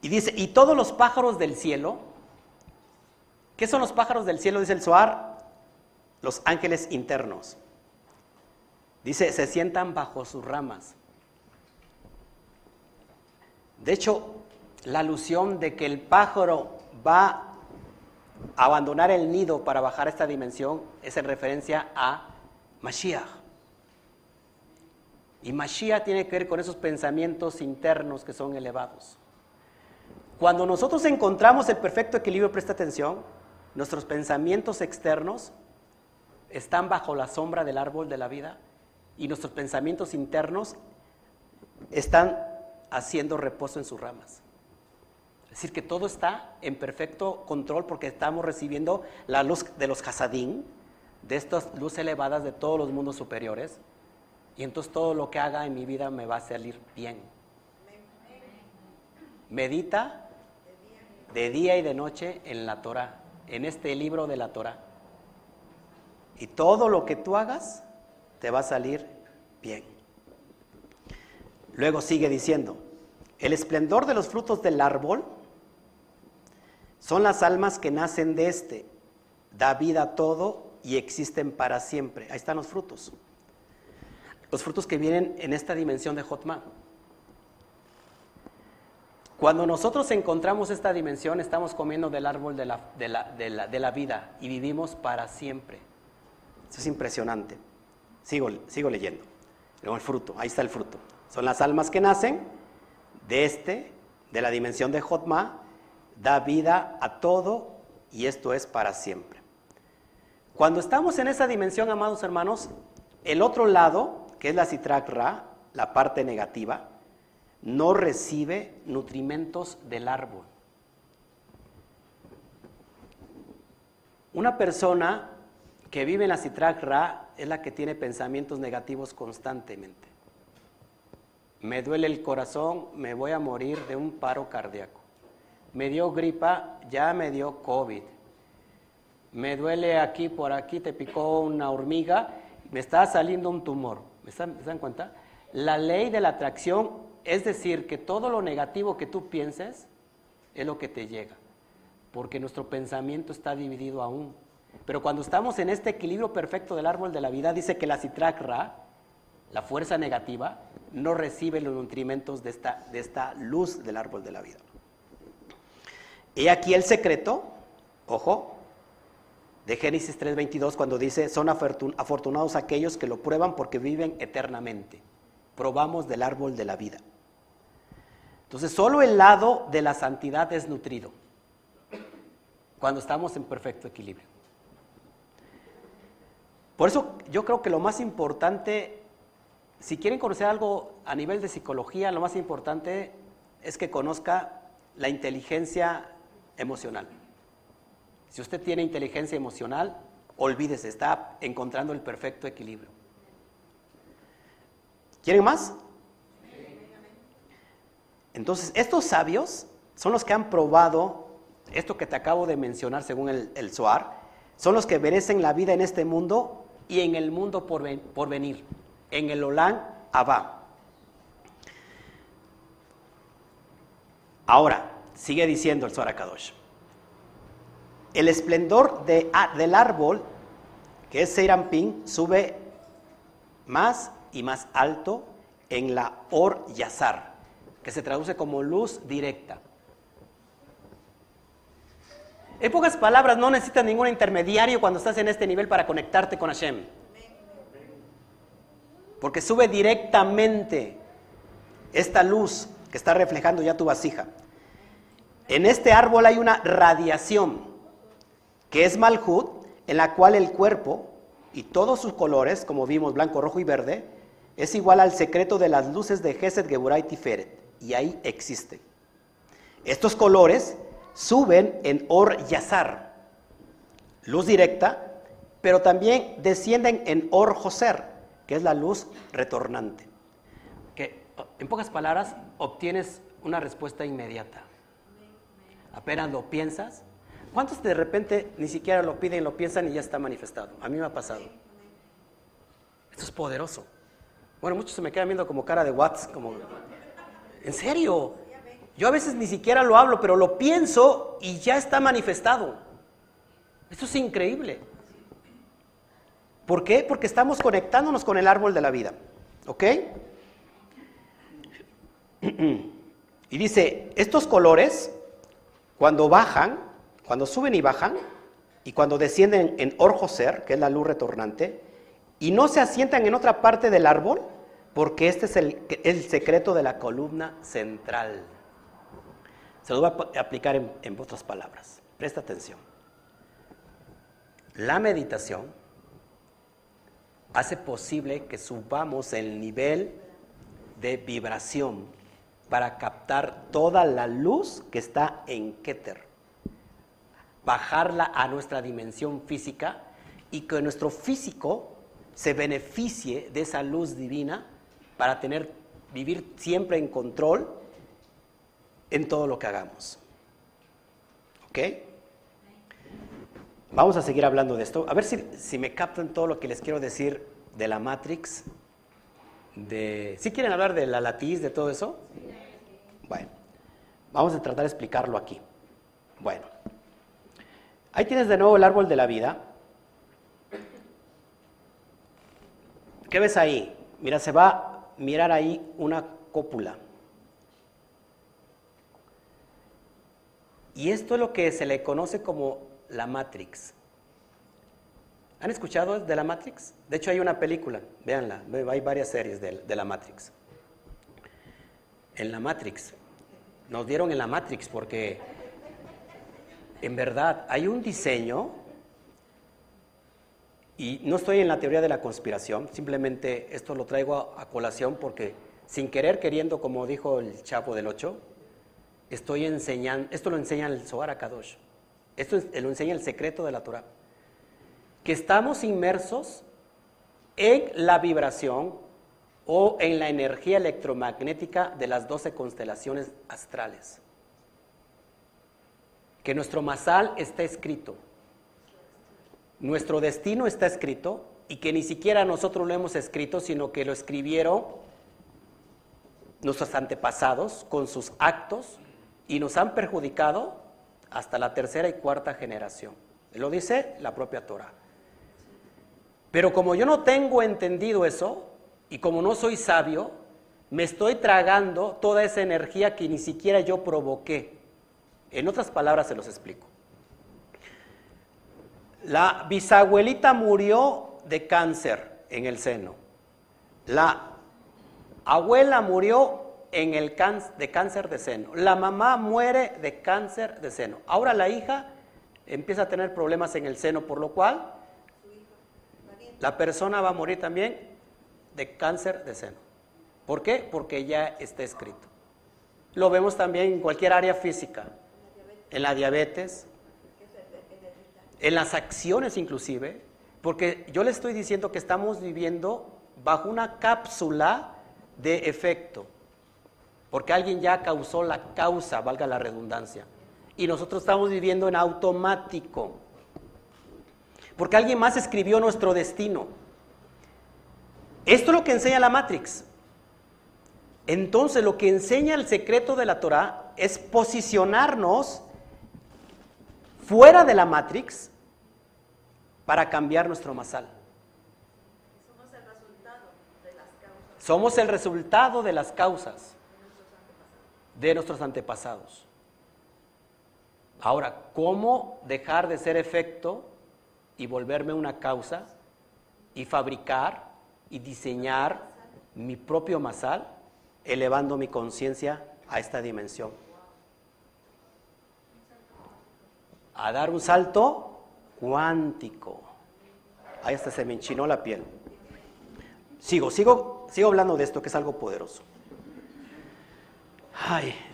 Y dice, y todos los pájaros del cielo, ¿qué son los pájaros del cielo? Dice el Zohar, los ángeles internos. Dice, se sientan bajo sus ramas. De hecho, la alusión de que el pájaro va a abandonar el nido para bajar a esta dimensión es en referencia a Mashiach. Y Mashiach tiene que ver con esos pensamientos internos que son elevados. Cuando nosotros encontramos el perfecto equilibrio, presta atención, nuestros pensamientos externos están bajo la sombra del árbol de la vida y nuestros pensamientos internos están haciendo reposo en sus ramas. Es decir, que todo está en perfecto control porque estamos recibiendo la luz de los hasadín, de estas luces elevadas de todos los mundos superiores, y entonces todo lo que haga en mi vida me va a salir bien. Medita de día y de noche en la Torah, en este libro de la Torah. Y todo lo que tú hagas te va a salir bien. Luego sigue diciendo, el esplendor de los frutos del árbol son las almas que nacen de este, da vida a todo y existen para siempre. Ahí están los frutos. Los frutos que vienen en esta dimensión de Jotma. Cuando nosotros encontramos esta dimensión, estamos comiendo del árbol de la, vida y vivimos para siempre. Eso es impresionante. Sigo, sigo leyendo. Luego el fruto, ahí está el fruto. Son las almas que nacen de este, de la dimensión de Jotma, da vida a todo y esto es para siempre. Cuando estamos en esa dimensión, amados hermanos, el otro lado, que es la Citrak Ra, la parte negativa, no recibe nutrimentos del árbol. Una persona que vive en la Citrak Ra es la que tiene pensamientos negativos constantemente. Me duele el corazón, me voy a morir de un paro cardíaco. Me dio gripa, ya me dio COVID. Me duele aquí, por aquí, te picó una hormiga, me está saliendo un tumor. ¿Me, ¿Se dan cuenta? La ley de la atracción es decir, que todo lo negativo que tú pienses es lo que te llega, porque nuestro pensamiento está dividido aún. Pero cuando estamos en este equilibrio perfecto del árbol de la vida, dice que la citrakra, la fuerza negativa, no recibe los nutrimentos de esta, de esta luz del árbol de la vida. Y aquí el secreto, ojo, de Génesis 3:22 cuando dice, son afortunados aquellos que lo prueban porque viven eternamente. Probamos del árbol de la vida. Entonces, solo el lado de la santidad es nutrido cuando estamos en perfecto equilibrio. Por eso yo creo que lo más importante, si quieren conocer algo a nivel de psicología, lo más importante es que conozca la inteligencia emocional. Si usted tiene inteligencia emocional, olvídese, está encontrando el perfecto equilibrio. ¿Quieren más? Entonces, estos sabios son los que han probado esto que te acabo de mencionar según el, el Zohar, son los que merecen la vida en este mundo y en el mundo por, venir, en el Olán Abba. Ahora, sigue diciendo el Zohar Kadosh. El esplendor del árbol, que es Seirampin, sube más y más alto en la Or Yazar que se traduce como luz directa. En pocas palabras, no necesitas ningún intermediario cuando estás en este nivel para conectarte con Hashem. porque sube directamente esta luz que está reflejando ya tu vasija. En este árbol hay una radiación, que es Malhut, en la cual el cuerpo y todos sus colores, como vimos, blanco, rojo y verde, es igual al secreto de las luces de Gesed, Geburah y Tiferet. Y ahí existe. Estos colores suben en Or Yazar, luz directa, pero también descienden en Or Joser, que es la luz retornante. Que en pocas palabras obtienes una respuesta inmediata. Apenas lo piensas. ¿Cuántos de repente ni siquiera lo piden, lo piensan y ya está manifestado? A mí me ha pasado. Esto es poderoso. Bueno, muchos se me quedan viendo como cara de Watts, como, ¿en serio? Yo a veces ni siquiera lo hablo, pero lo pienso y ya está manifestado. Esto es increíble. ¿Por qué? Porque estamos conectándonos con el árbol de la vida. ¿Ok? Y dice, estos colores, cuando bajan, cuando suben y bajan, y cuando descienden en Orjoser, que es la luz retornante, y no se asientan en otra parte del árbol, porque este es el, el secreto de la columna central. Se lo voy a aplicar en, en otras palabras. Presta atención. La meditación hace posible que subamos el nivel de vibración para captar toda la luz que está en Keter, bajarla a nuestra dimensión física y que nuestro físico se beneficie de esa luz divina para tener vivir siempre en control en todo lo que hagamos. ¿Ok? Vamos a seguir hablando de esto. A ver si, me captan todo lo que les quiero decir de la Matrix. De, ¿Sí quieren hablar de la latiz, de todo eso? Bueno, vamos a tratar de explicarlo aquí. Bueno, ahí tienes de nuevo el árbol de la vida. ¿Qué ves ahí? Mira, se va a mirar ahí una cópula. Y esto es lo que se le conoce como la Matrix. ¿Han escuchado de la Matrix? De hecho hay una película, véanla, hay varias series de, la Matrix. En la Matrix, nos dieron en la Matrix porque en verdad hay un diseño, y no estoy en la teoría de la conspiración, simplemente esto lo traigo a, a colación porque sin querer, queriendo, como dijo el Chapo del 8, estoy enseñando, esto lo enseña el Zohar Kadosh, esto lo enseña el secreto de la Torah, que estamos inmersos en la vibración o en la energía electromagnética de las 12 constelaciones astrales. Que nuestro masal está escrito, nuestro destino está escrito y que ni siquiera nosotros lo hemos escrito, sino que lo escribieron nuestros antepasados con sus actos y nos han perjudicado hasta la tercera y cuarta generación. Lo dice la propia Torah. Pero como yo no tengo entendido eso, y como no soy sabio, me estoy tragando toda esa energía que ni siquiera yo provoqué. En otras palabras se los explico. La bisabuelita murió de cáncer en el seno. La abuela murió en el de cáncer de seno. La mamá muere de cáncer de seno. Ahora la hija empieza a tener problemas en el seno, por lo cual la persona va a morir también de cáncer de seno. ¿Por qué? Porque ya está escrito. Lo vemos también en cualquier área física, en la diabetes, en las acciones inclusive, porque yo le estoy diciendo que estamos viviendo bajo una cápsula de efecto porque alguien ya causó la causa, valga la redundancia. Y nosotros estamos viviendo en automático, porque alguien más escribió nuestro destino. Esto es lo que enseña la Matrix. Entonces lo que enseña el secreto de la Torah es posicionarnos fuera de la Matrix para cambiar nuestro masal. Somos el resultado de las causas. Somos el resultado de las causas de nuestros antepasados. Ahora, ¿cómo dejar de ser efecto y volverme una causa y fabricar y diseñar mi propio masal, elevando mi conciencia a esta dimensión. A dar un salto cuántico. Ahí hasta se me enchinó la piel. Sigo, sigo, sigo hablando de esto que es algo poderoso.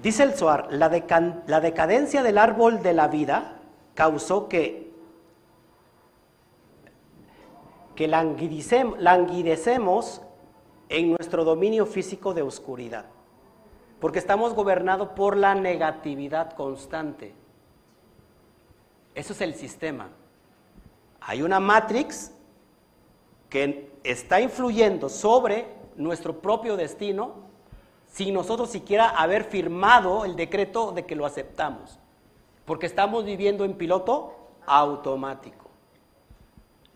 Dice el la, la decadencia del árbol de la vida causó que, que languidecemos en nuestro dominio físico de oscuridad, porque estamos gobernados por la negatividad constante. Eso es el sistema. Hay una matrix que está influyendo sobre nuestro propio destino sin nosotros siquiera haber firmado el decreto de que lo aceptamos, porque estamos viviendo en piloto automático.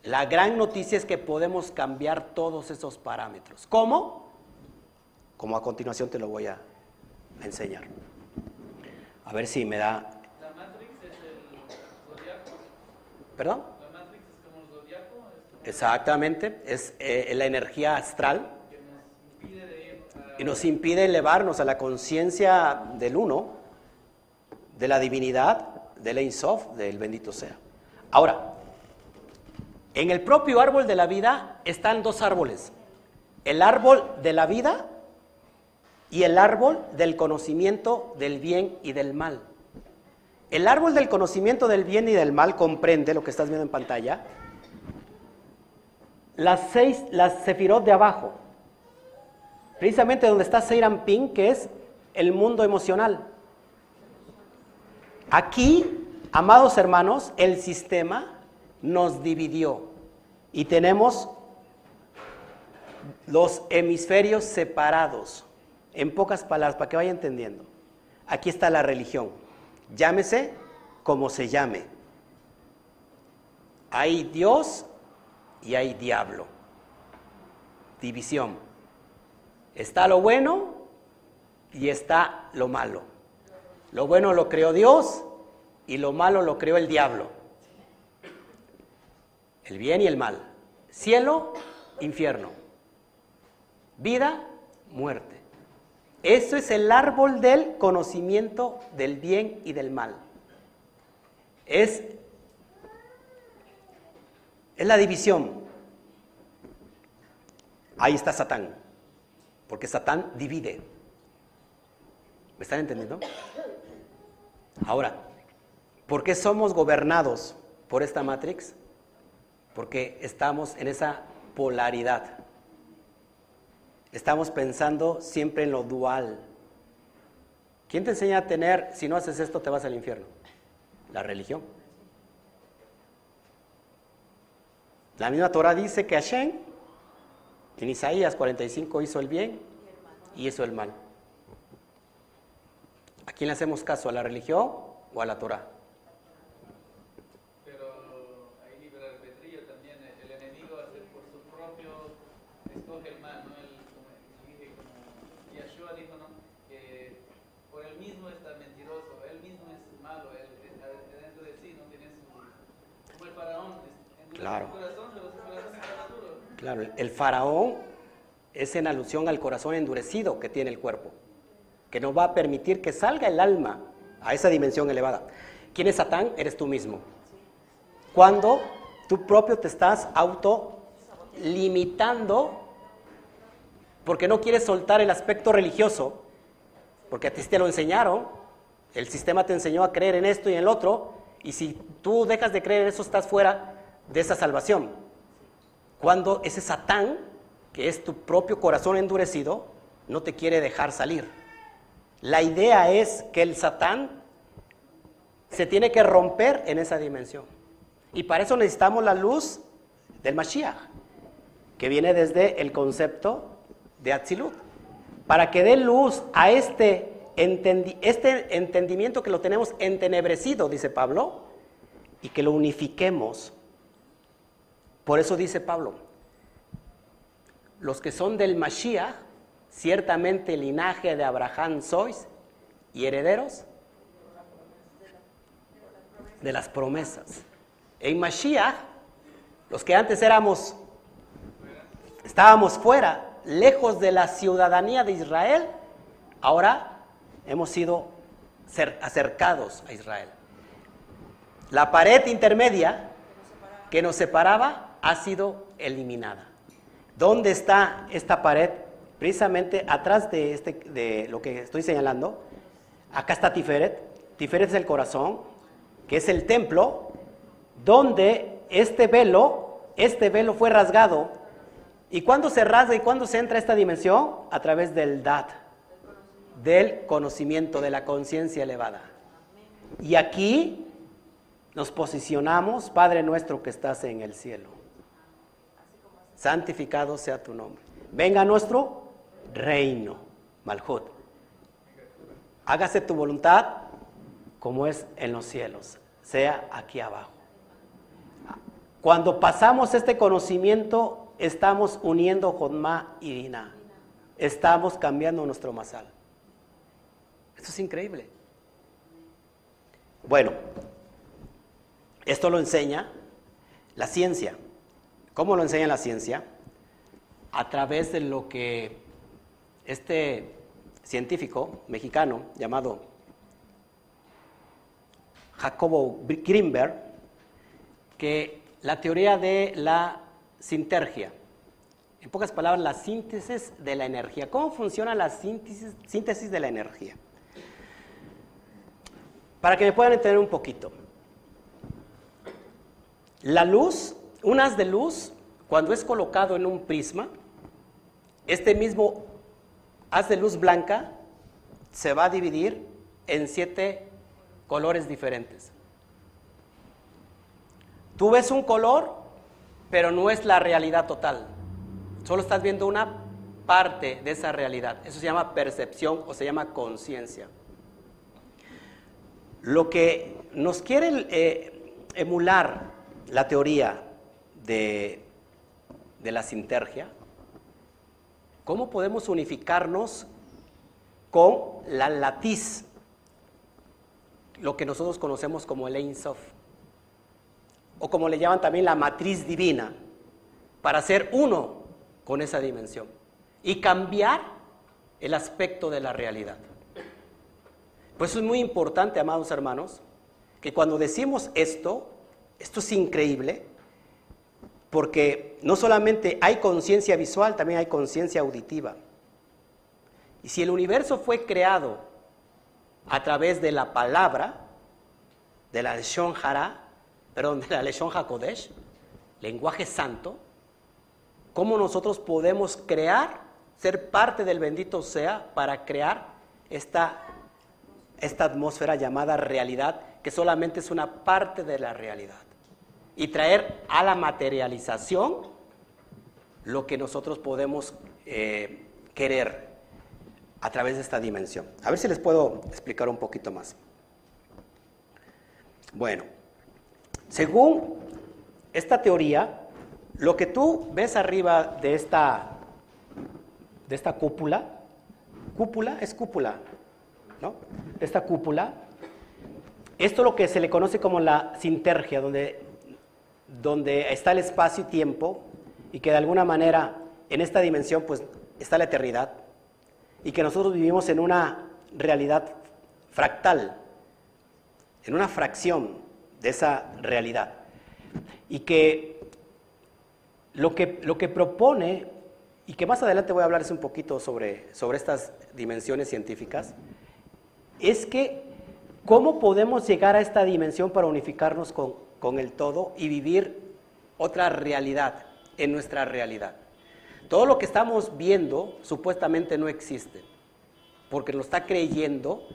La gran noticia es que podemos cambiar todos esos parámetros. ¿Cómo? Como a continuación te lo voy a enseñar. A ver si me da... ¿La Matrix es el zodiaco? ¿Perdón? ¿La Matrix es como el zodiaco? Exactamente, es eh, la energía astral Que nos impide de ir a... y nos impide elevarnos a la conciencia del uno, de la divinidad, del Ein Sof, del bendito sea. Ahora, en el propio árbol de la vida están dos árboles. El árbol de la vida y el árbol del conocimiento del bien y del mal. El árbol del conocimiento del bien y del mal comprende lo que estás viendo en pantalla. Las seis, las sefirot de abajo. Precisamente donde está Seiran Pin, que es el mundo emocional. Aquí, amados hermanos, el sistema nos dividió y tenemos los hemisferios separados. En pocas palabras, para que vaya entendiendo. Aquí está la religión. Llámese como se llame. Hay Dios y hay diablo. División. Está lo bueno y está lo malo. Lo bueno lo creó Dios y lo malo lo creó el diablo el bien y el mal, cielo, infierno, vida, muerte. Eso es el árbol del conocimiento del bien y del mal. Es, es la división. Ahí está Satán, porque Satán divide. ¿Me están entendiendo? Ahora, ¿por qué somos gobernados por esta matrix? porque estamos en esa polaridad. Estamos pensando siempre en lo dual. ¿Quién te enseña a tener, si no haces esto, te vas al infierno? La religión. La misma Torah dice que Hashem, en Isaías 45, hizo el bien y hizo el mal. ¿A quién le hacemos caso? ¿A la religión o a la Torah? Claro. El faraón es en alusión al corazón endurecido que tiene el cuerpo, que no va a permitir que salga el alma a esa dimensión elevada. ¿Quién es Satán? Eres tú mismo. Cuando tú propio te estás auto limitando porque no quieres soltar el aspecto religioso, porque a ti te lo enseñaron, el sistema te enseñó a creer en esto y en el otro, y si tú dejas de creer en eso estás fuera de esa salvación. Cuando ese Satán, que es tu propio corazón endurecido, no te quiere dejar salir. La idea es que el Satán se tiene que romper en esa dimensión. Y para eso necesitamos la luz del Mashiach, que viene desde el concepto de Atzilut. Para que dé luz a este, este entendimiento que lo tenemos entenebrecido, dice Pablo, y que lo unifiquemos por eso dice Pablo, los que son del Mashiach, ciertamente linaje de Abraham sois y herederos de las promesas. En Mashiach, los que antes éramos, estábamos fuera, lejos de la ciudadanía de Israel, ahora hemos sido acercados a Israel. La pared intermedia que nos separaba ha sido eliminada. ¿Dónde está esta pared? Precisamente atrás de, este, de lo que estoy señalando, acá está Tiferet. Tiferet es el corazón, que es el templo, donde este velo, este velo fue rasgado. ¿Y cuándo se rasga y cuándo se entra a esta dimensión? A través del Dat, del conocimiento, de la conciencia elevada. Y aquí nos posicionamos, Padre nuestro que estás en el cielo. Santificado sea tu nombre. Venga nuestro reino, Malhut. Hágase tu voluntad como es en los cielos, sea aquí abajo. Cuando pasamos este conocimiento, estamos uniendo Jodma y Dina. Estamos cambiando nuestro masal. Esto es increíble. Bueno, esto lo enseña la ciencia. ¿Cómo lo enseña la ciencia? A través de lo que este científico mexicano llamado Jacobo Grimberg, que la teoría de la sintergia, en pocas palabras, la síntesis de la energía. ¿Cómo funciona la síntesis, síntesis de la energía? Para que me puedan entender un poquito. La luz, un haz de luz, cuando es colocado en un prisma, este mismo haz de luz blanca se va a dividir en siete colores diferentes. Tú ves un color, pero no es la realidad total. Solo estás viendo una parte de esa realidad. Eso se llama percepción o se llama conciencia. Lo que nos quiere eh, emular la teoría de, la sintergia, ¿cómo podemos unificarnos con la latiz, lo que nosotros conocemos como el Ein Sof, o como le llaman también la matriz divina, para ser uno con esa dimensión y cambiar el aspecto de la realidad? Pues es muy importante, amados hermanos, que cuando decimos esto, esto es increíble porque no solamente hay conciencia visual, también hay conciencia auditiva. Y si el universo fue creado a través de la palabra, de la Leshon Hara, perdón, de la Leshon HaKodesh, lenguaje santo, ¿cómo nosotros podemos crear, ser parte del bendito sea para crear esta, esta atmósfera llamada realidad, que solamente es una parte de la realidad? Y traer a la materialización lo que nosotros podemos eh, querer a través de esta dimensión. A ver si les puedo explicar un poquito más. Bueno, según esta teoría, lo que tú ves arriba de esta, de esta cúpula, cúpula es cúpula, ¿no? Esta cúpula, esto es lo que se le conoce como la sintergia, donde donde está el espacio y tiempo y que de alguna manera en esta dimensión pues está la eternidad y que nosotros vivimos en una realidad fractal, en una fracción de esa realidad. Y que lo que, lo que propone y que más adelante voy a hablarles un poquito sobre, sobre estas dimensiones científicas, es que cómo podemos llegar a esta dimensión para unificarnos con, con el todo y vivir otra realidad en nuestra realidad. Todo lo que estamos viendo supuestamente no existe, porque lo está creyendo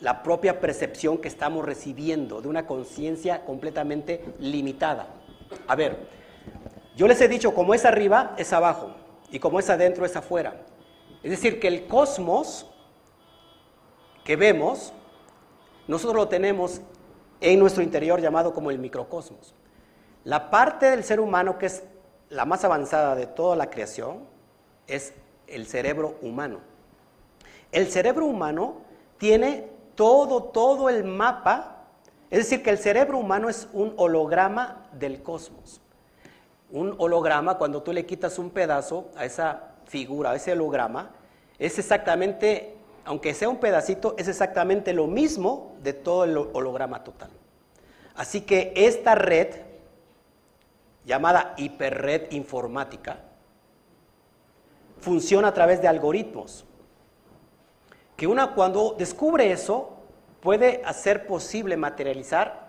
la propia percepción que estamos recibiendo de una conciencia completamente limitada. A ver, yo les he dicho, como es arriba, es abajo, y como es adentro, es afuera. Es decir, que el cosmos que vemos, nosotros lo tenemos en nuestro interior llamado como el microcosmos. La parte del ser humano que es la más avanzada de toda la creación es el cerebro humano. El cerebro humano tiene todo, todo el mapa, es decir, que el cerebro humano es un holograma del cosmos. Un holograma, cuando tú le quitas un pedazo a esa figura, ese holograma, es exactamente, aunque sea un pedacito, es exactamente lo mismo de todo el holograma total. Así que esta red, llamada hiperred informática, funciona a través de algoritmos. Que una cuando descubre eso, puede hacer posible materializar,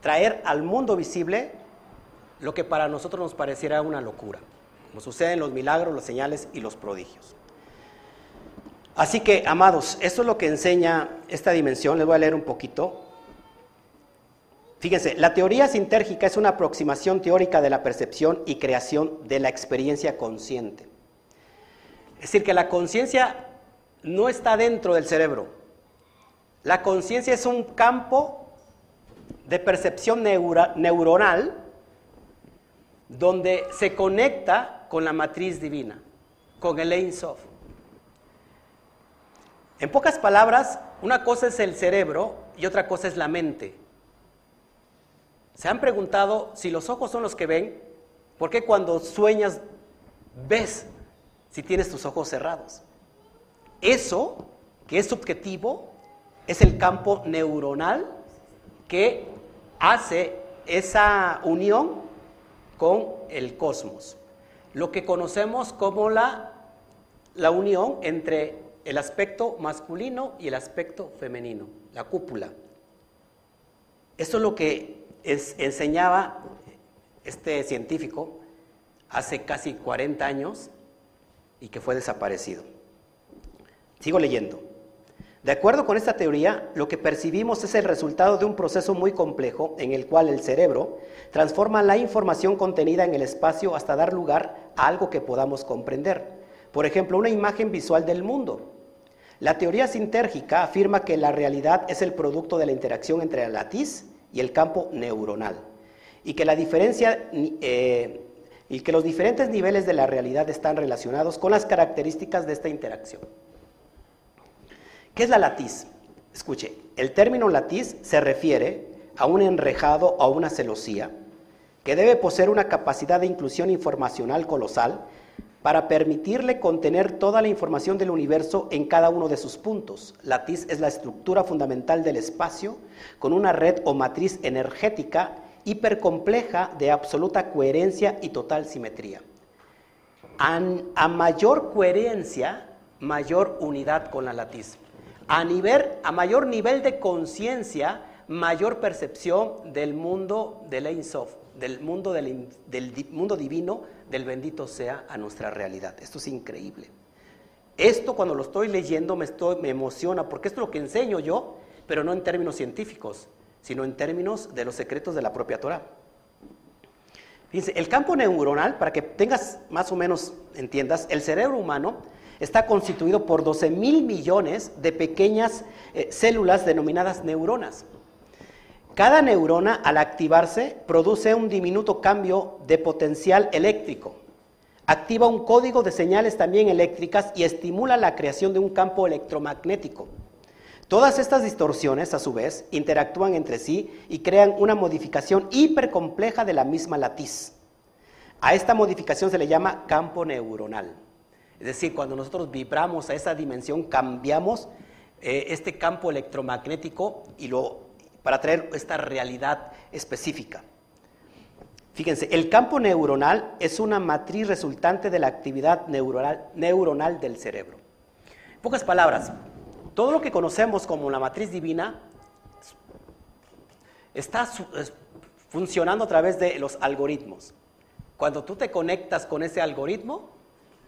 traer al mundo visible lo que para nosotros nos pareciera una locura, como sucede en los milagros, las señales y los prodigios. Así que, amados, esto es lo que enseña esta dimensión. Les voy a leer un poquito. Fíjense, la teoría sintérgica es una aproximación teórica de la percepción y creación de la experiencia consciente. Es decir, que la conciencia no está dentro del cerebro. La conciencia es un campo de percepción neuronal donde se conecta con la matriz divina, con el Ein Sof. En pocas palabras, una cosa es el cerebro y otra cosa es la mente. ¿Se han preguntado si los ojos son los que ven? ¿Por qué cuando sueñas ves si tienes tus ojos cerrados? Eso, que es subjetivo, es el campo neuronal que hace esa unión con el cosmos. Lo que conocemos como la, la unión entre el aspecto masculino y el aspecto femenino, la cúpula. Eso es lo que enseñaba este científico hace casi 40 años y que fue desaparecido. Sigo leyendo. De acuerdo con esta teoría, lo que percibimos es el resultado de un proceso muy complejo en el cual el cerebro transforma la información contenida en el espacio hasta dar lugar a algo que podamos comprender. Por ejemplo, una imagen visual del mundo. La teoría sintérgica afirma que la realidad es el producto de la interacción entre la latiz y el campo neuronal y que la diferencia eh, y que los diferentes niveles de la realidad están relacionados con las características de esta interacción. ¿Qué es la latiz? Escuche, el término latiz se refiere a un enrejado o a una celosía que debe poseer una capacidad de inclusión informacional colosal para permitirle contener toda la información del universo en cada uno de sus puntos. La es la estructura fundamental del espacio con una red o matriz energética hipercompleja de absoluta coherencia y total simetría. A, mayor coherencia, mayor unidad con la latiz. A, nivel, a mayor nivel de conciencia, mayor percepción del mundo del Ein Sof, del mundo, del, mundo divino, del bendito sea a nuestra realidad. Esto es increíble. Esto cuando lo estoy leyendo me, me emociona porque esto es lo que enseño yo, pero no en términos científicos, sino en términos de los secretos de la propia Torah. Fíjense, el campo neuronal, para que tengas más o menos entiendas, el cerebro humano está constituido por 12 mil millones de pequeñas eh, células denominadas neuronas. Cada neurona al activarse produce un diminuto cambio de potencial eléctrico. Activa un código de señales también eléctricas y estimula la creación de un campo electromagnético. Todas estas distorsiones, a su vez, interactúan entre sí y crean una modificación hipercompleja de la misma latiz. A esta modificación se le llama campo neuronal. Es decir, cuando nosotros vibramos a esa dimensión, cambiamos eh, este campo electromagnético y lo para traer esta realidad específica. Fíjense, el campo neuronal es una matriz resultante de la actividad neuronal, del cerebro. En pocas palabras, todo lo que conocemos como la matriz divina está funcionando a través de los algoritmos. Cuando tú te conectas con ese algoritmo,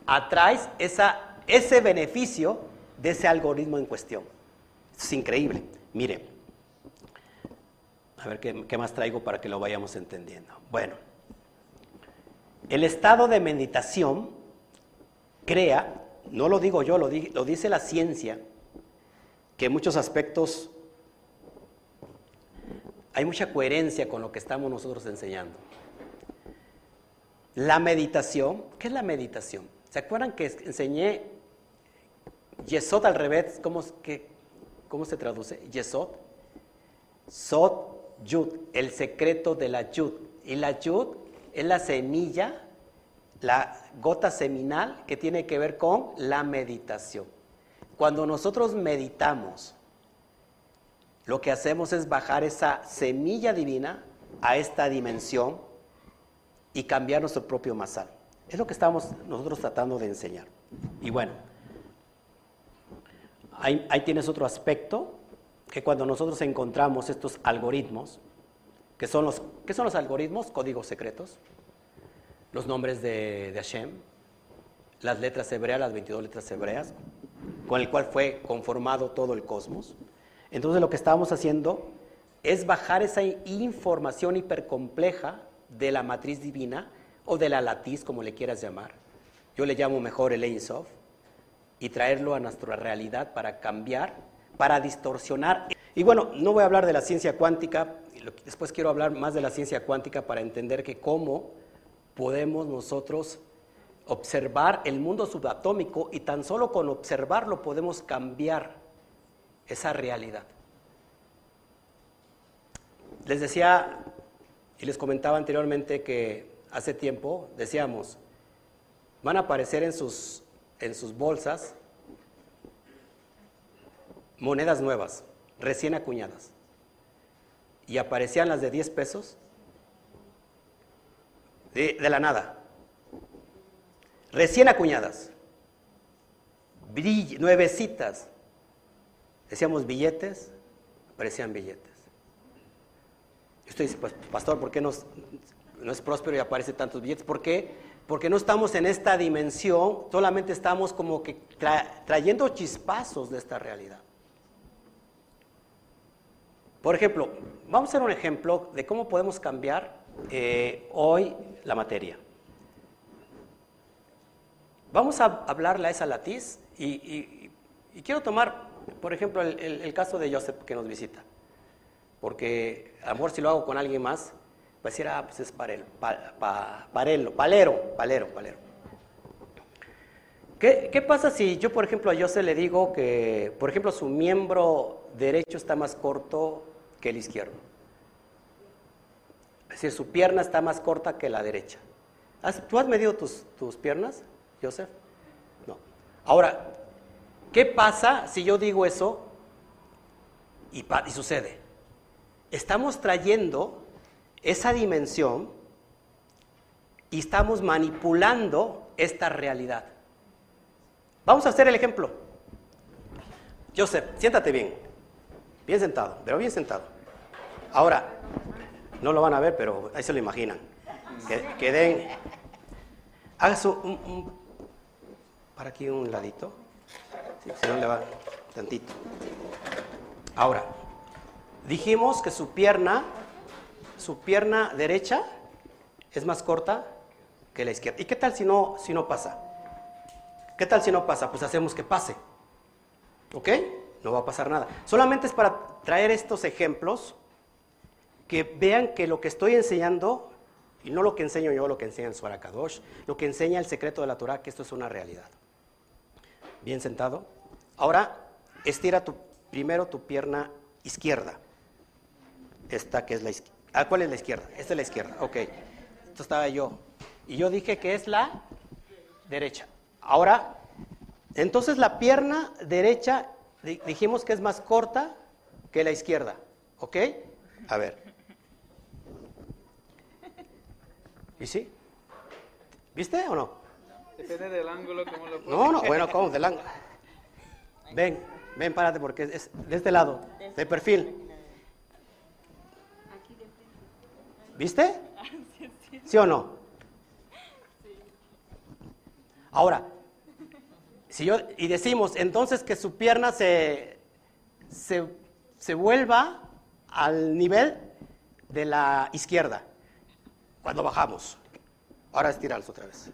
atraes ese beneficio de ese algoritmo en cuestión. es increíble. Mire, a ver qué, más traigo para que lo vayamos entendiendo. Bueno, el estado de meditación crea, no lo digo yo, lo, dice la ciencia, que en muchos aspectos hay mucha coherencia con lo que estamos nosotros enseñando. La meditación, ¿qué es la meditación? ¿Se acuerdan que enseñé Yesod al revés? ¿Cómo, cómo se traduce? Yesod. Sot Yud, el secreto de la Yud. Y la Yud es la semilla, la gota seminal que tiene que ver con la meditación. Cuando nosotros meditamos, lo que hacemos es bajar esa semilla divina a esta dimensión y cambiar nuestro propio masal. Es lo que estamos nosotros tratando de enseñar. Y bueno, ahí, tienes otro aspecto, que cuando nosotros encontramos estos algoritmos, que son los, ¿qué son los algoritmos? Códigos secretos, los nombres de, de Hashem, las letras hebreas, las 22 letras hebreas, con el cual fue conformado todo el cosmos. Entonces lo que estábamos haciendo es bajar esa información hipercompleja de la matriz divina o de la latiz, como le quieras llamar. Yo le llamo mejor el Ein Sof, y traerlo a nuestra realidad para cambiar, para distorsionar. Y bueno, no voy a hablar de la ciencia cuántica, después quiero hablar más de la ciencia cuántica para entender que cómo podemos nosotros observar el mundo subatómico y tan solo con observarlo podemos cambiar esa realidad. Les decía y les comentaba anteriormente que hace tiempo decíamos, van a aparecer en sus, en sus bolsas monedas nuevas, recién acuñadas. Y aparecían las de 10 pesos de, la nada, recién acuñadas, nuevecitas. Decíamos billetes, aparecían billetes. Y usted dice, pues pastor, ¿por qué no, es próspero y aparece tantos billetes? ¿Por qué? Porque no estamos en esta dimensión, solamente estamos como que trayendo chispazos de esta realidad. Por ejemplo, vamos a hacer un ejemplo de cómo podemos cambiar eh, hoy la materia. Vamos a hablarle a esa latiz y, quiero tomar, por ejemplo, el caso de Joseph que nos visita. Porque a lo mejor si lo hago con alguien más, va a decir, ah, pues es parelo, parelo, palero, palero, palero. ¿Qué, ¿Qué, pasa si yo, por ejemplo, a José le digo que, por ejemplo, su miembro derecho está más corto el izquierdo? Es decir, su pierna está más corta que la derecha. ¿Tú has medido tus, tus piernas, Joseph? No. Ahora, ¿qué pasa si yo digo eso y, y sucede? estamos trayendo esa dimensión y estamos manipulando esta realidad. Vamos a hacer el ejemplo. Joseph, siéntate bien. Bien sentado, pero bien sentado. Ahora, no lo van a ver, pero ahí se lo imaginan. Que, den. Un, Para aquí un ladito. si no le va tantito. Ahora, Dijimos que su pierna, su pierna derecha es más corta que la izquierda. ¿Y qué tal si no, si no pasa? ¿Qué tal si no pasa? Pues hacemos que pase. ¿Ok? No va a pasar nada. Solamente es para traer estos ejemplos que vean que lo que estoy enseñando, y no lo que enseño yo, lo que enseña el Suarakadosh, lo que enseña el secreto de la Torah, que esto es una realidad. Bien sentado. Ahora, estira tu, primero tu pierna izquierda. Esta que es la izquierda. Ah, ¿cuál es la izquierda? Esta es la izquierda. Ok. Esto estaba yo. Y yo dije que es la derecha. Ahora, entonces la pierna derecha dijimos que es más corta que la izquierda. ¿Ok? A ver. ¿Y sí? ¿Viste o no? Depende del ángulo, como lo No, no, bueno, ¿cómo? Del ángulo. Ven, ven, párate porque es de este lado, de perfil. ¿Viste? ¿Sí o no? Ahora, si yo, y decimos entonces que su pierna se, se, vuelva al nivel de la izquierda cuando bajamos. Ahora estirarlos otra vez.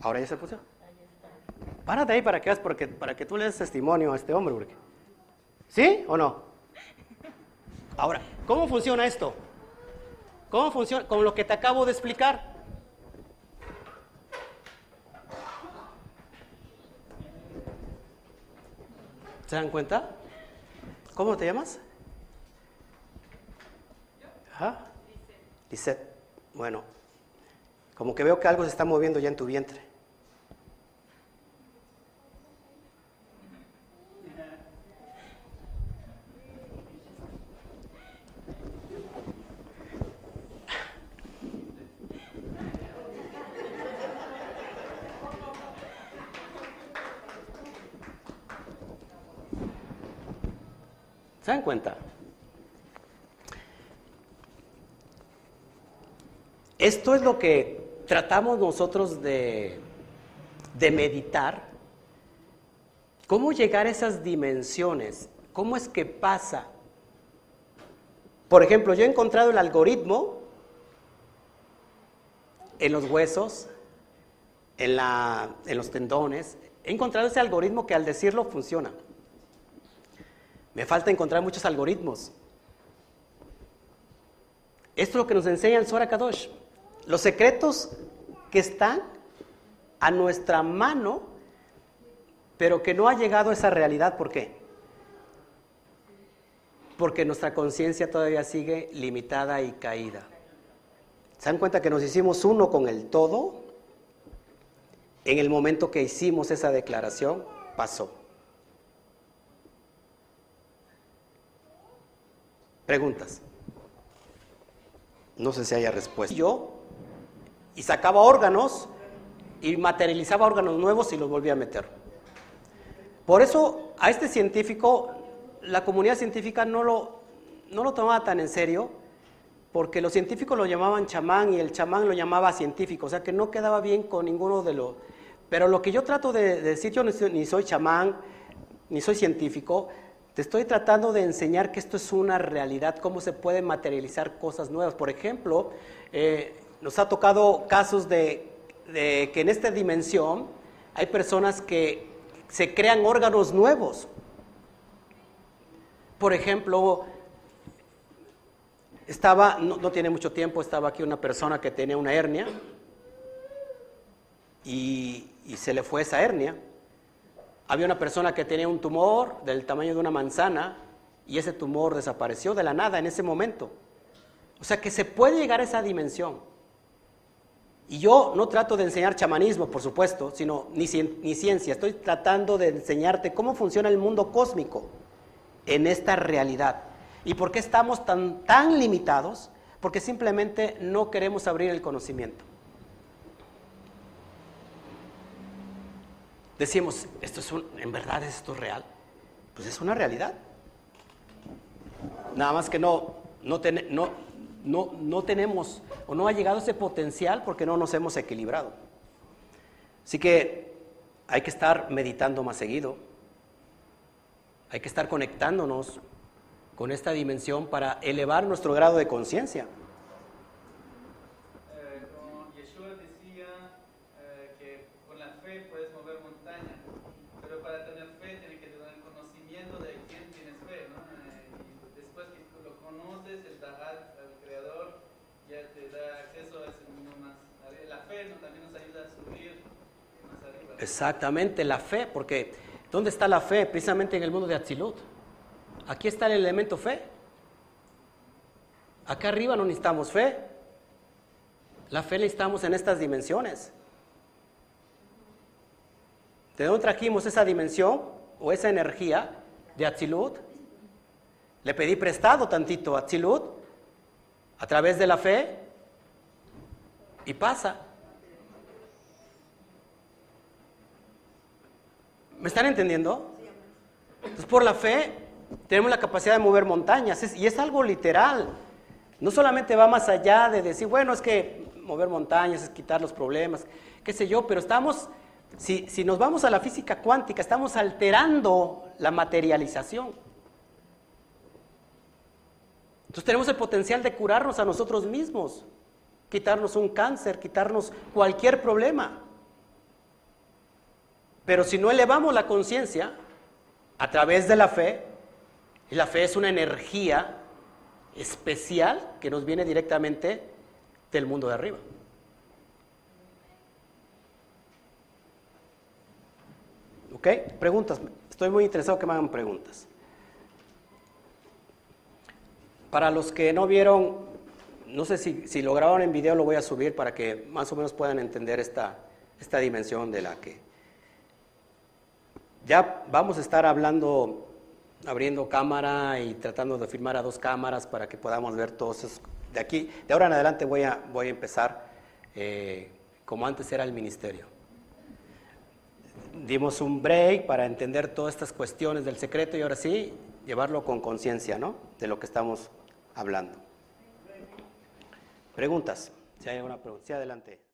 Ahora ya se puso. Párate ahí para que porque, para que tú le des testimonio a este hombre. ¿Sí o no? Ahora, ¿cómo funciona esto? ¿Cómo funciona? Con lo que te acabo de explicar. ¿Se dan cuenta? ¿Cómo te llamas? ¿Ah? Lisette. Bueno, Como que veo que algo se está moviendo ya en tu vientre. ¿Se dan cuenta? Esto es lo que tratamos nosotros de, meditar. ¿Cómo llegar a esas dimensiones? ¿Cómo es que pasa? Por ejemplo, yo he encontrado el algoritmo en los huesos, en, en los tendones. He encontrado ese algoritmo que al decirlo funciona. Me falta encontrar muchos algoritmos. Esto es lo que nos enseña el Zohar Kadosh. Los secretos que están a nuestra mano, pero que no ha llegado a esa realidad. ¿Por qué? Porque nuestra conciencia todavía sigue limitada y caída. ¿Se dan cuenta que nos hicimos uno con el todo? En el momento que hicimos esa declaración, pasó. Preguntas. No sé si haya respuesta. Yo, y sacaba órganos y materializaba órganos nuevos y los volvía a meter. Por eso a este científico, la comunidad científica no lo, no lo tomaba tan en serio, porque los científicos lo llamaban chamán y el chamán lo llamaba científico, o sea que no quedaba bien con ninguno de los... Pero lo que yo trato de, decir, yo ni soy chamán, ni soy científico, te estoy tratando de enseñar que esto es una realidad, cómo se pueden materializar cosas nuevas. Por ejemplo, eh, nos ha tocado casos de, que en esta dimensión hay personas que se crean órganos nuevos. Por ejemplo, estaba, no, tiene mucho tiempo, estaba aquí una persona que tenía una hernia y se le fue esa hernia. Había una persona que tenía un tumor del tamaño de una manzana y ese tumor desapareció de la nada en ese momento. O sea que se puede llegar a esa dimensión. Y yo no trato de enseñar chamanismo, por supuesto, sino ni, ciencia. Estoy tratando de enseñarte cómo funciona el mundo cósmico en esta realidad. ¿Y por qué estamos tan, limitados? Porque simplemente no queremos abrir el conocimiento. decimos, esto es un, ¿en verdad es esto real? Pues es una realidad. Nada más que no, no, no, no, no tenemos o no ha llegado ese potencial porque no nos hemos equilibrado. Así que hay que estar meditando más seguido, hay que estar conectándonos con esta dimensión para elevar nuestro grado de conciencia. Exactamente, la fe, porque ¿dónde está la fe? Precisamente en el mundo de Atzilut. Aquí está el elemento fe. Acá arriba no necesitamos fe. La fe la necesitamos en estas dimensiones. ¿De dónde trajimos esa dimensión o esa energía de Atzilut? Le pedí prestado tantito a Atzilut a través de la fe y pasa. ¿Me están entendiendo? Entonces, por la fe tenemos la capacidad de mover montañas y es algo literal. No solamente va más allá de decir, bueno, es que mover montañas es quitar los problemas, qué sé yo, pero estamos, si, si nos vamos a la física cuántica, estamos alterando la materialización. Entonces tenemos el potencial de curarnos a nosotros mismos, quitarnos un cáncer, quitarnos cualquier problema. Pero si no elevamos la conciencia a través de la fe, la fe es una energía especial que nos viene directamente del mundo de arriba. ¿Ok? Preguntas. Estoy muy interesado que me hagan preguntas. Para los que no vieron no sé si, si lo grabaron en video, lo voy a subir para que más o menos puedan entender esta, esta dimensión de la que... Ya vamos a estar hablando, abriendo cámara y tratando de filmar a dos cámaras para que podamos ver todos esos... De aquí, de ahora en adelante voy a, voy a empezar eh, como antes era el ministerio. Dimos un break para entender todas estas cuestiones del secreto y ahora sí, llevarlo con conciencia, ¿no? De lo que estamos hablando. Preguntas, si hay alguna pregunta, sí, adelante.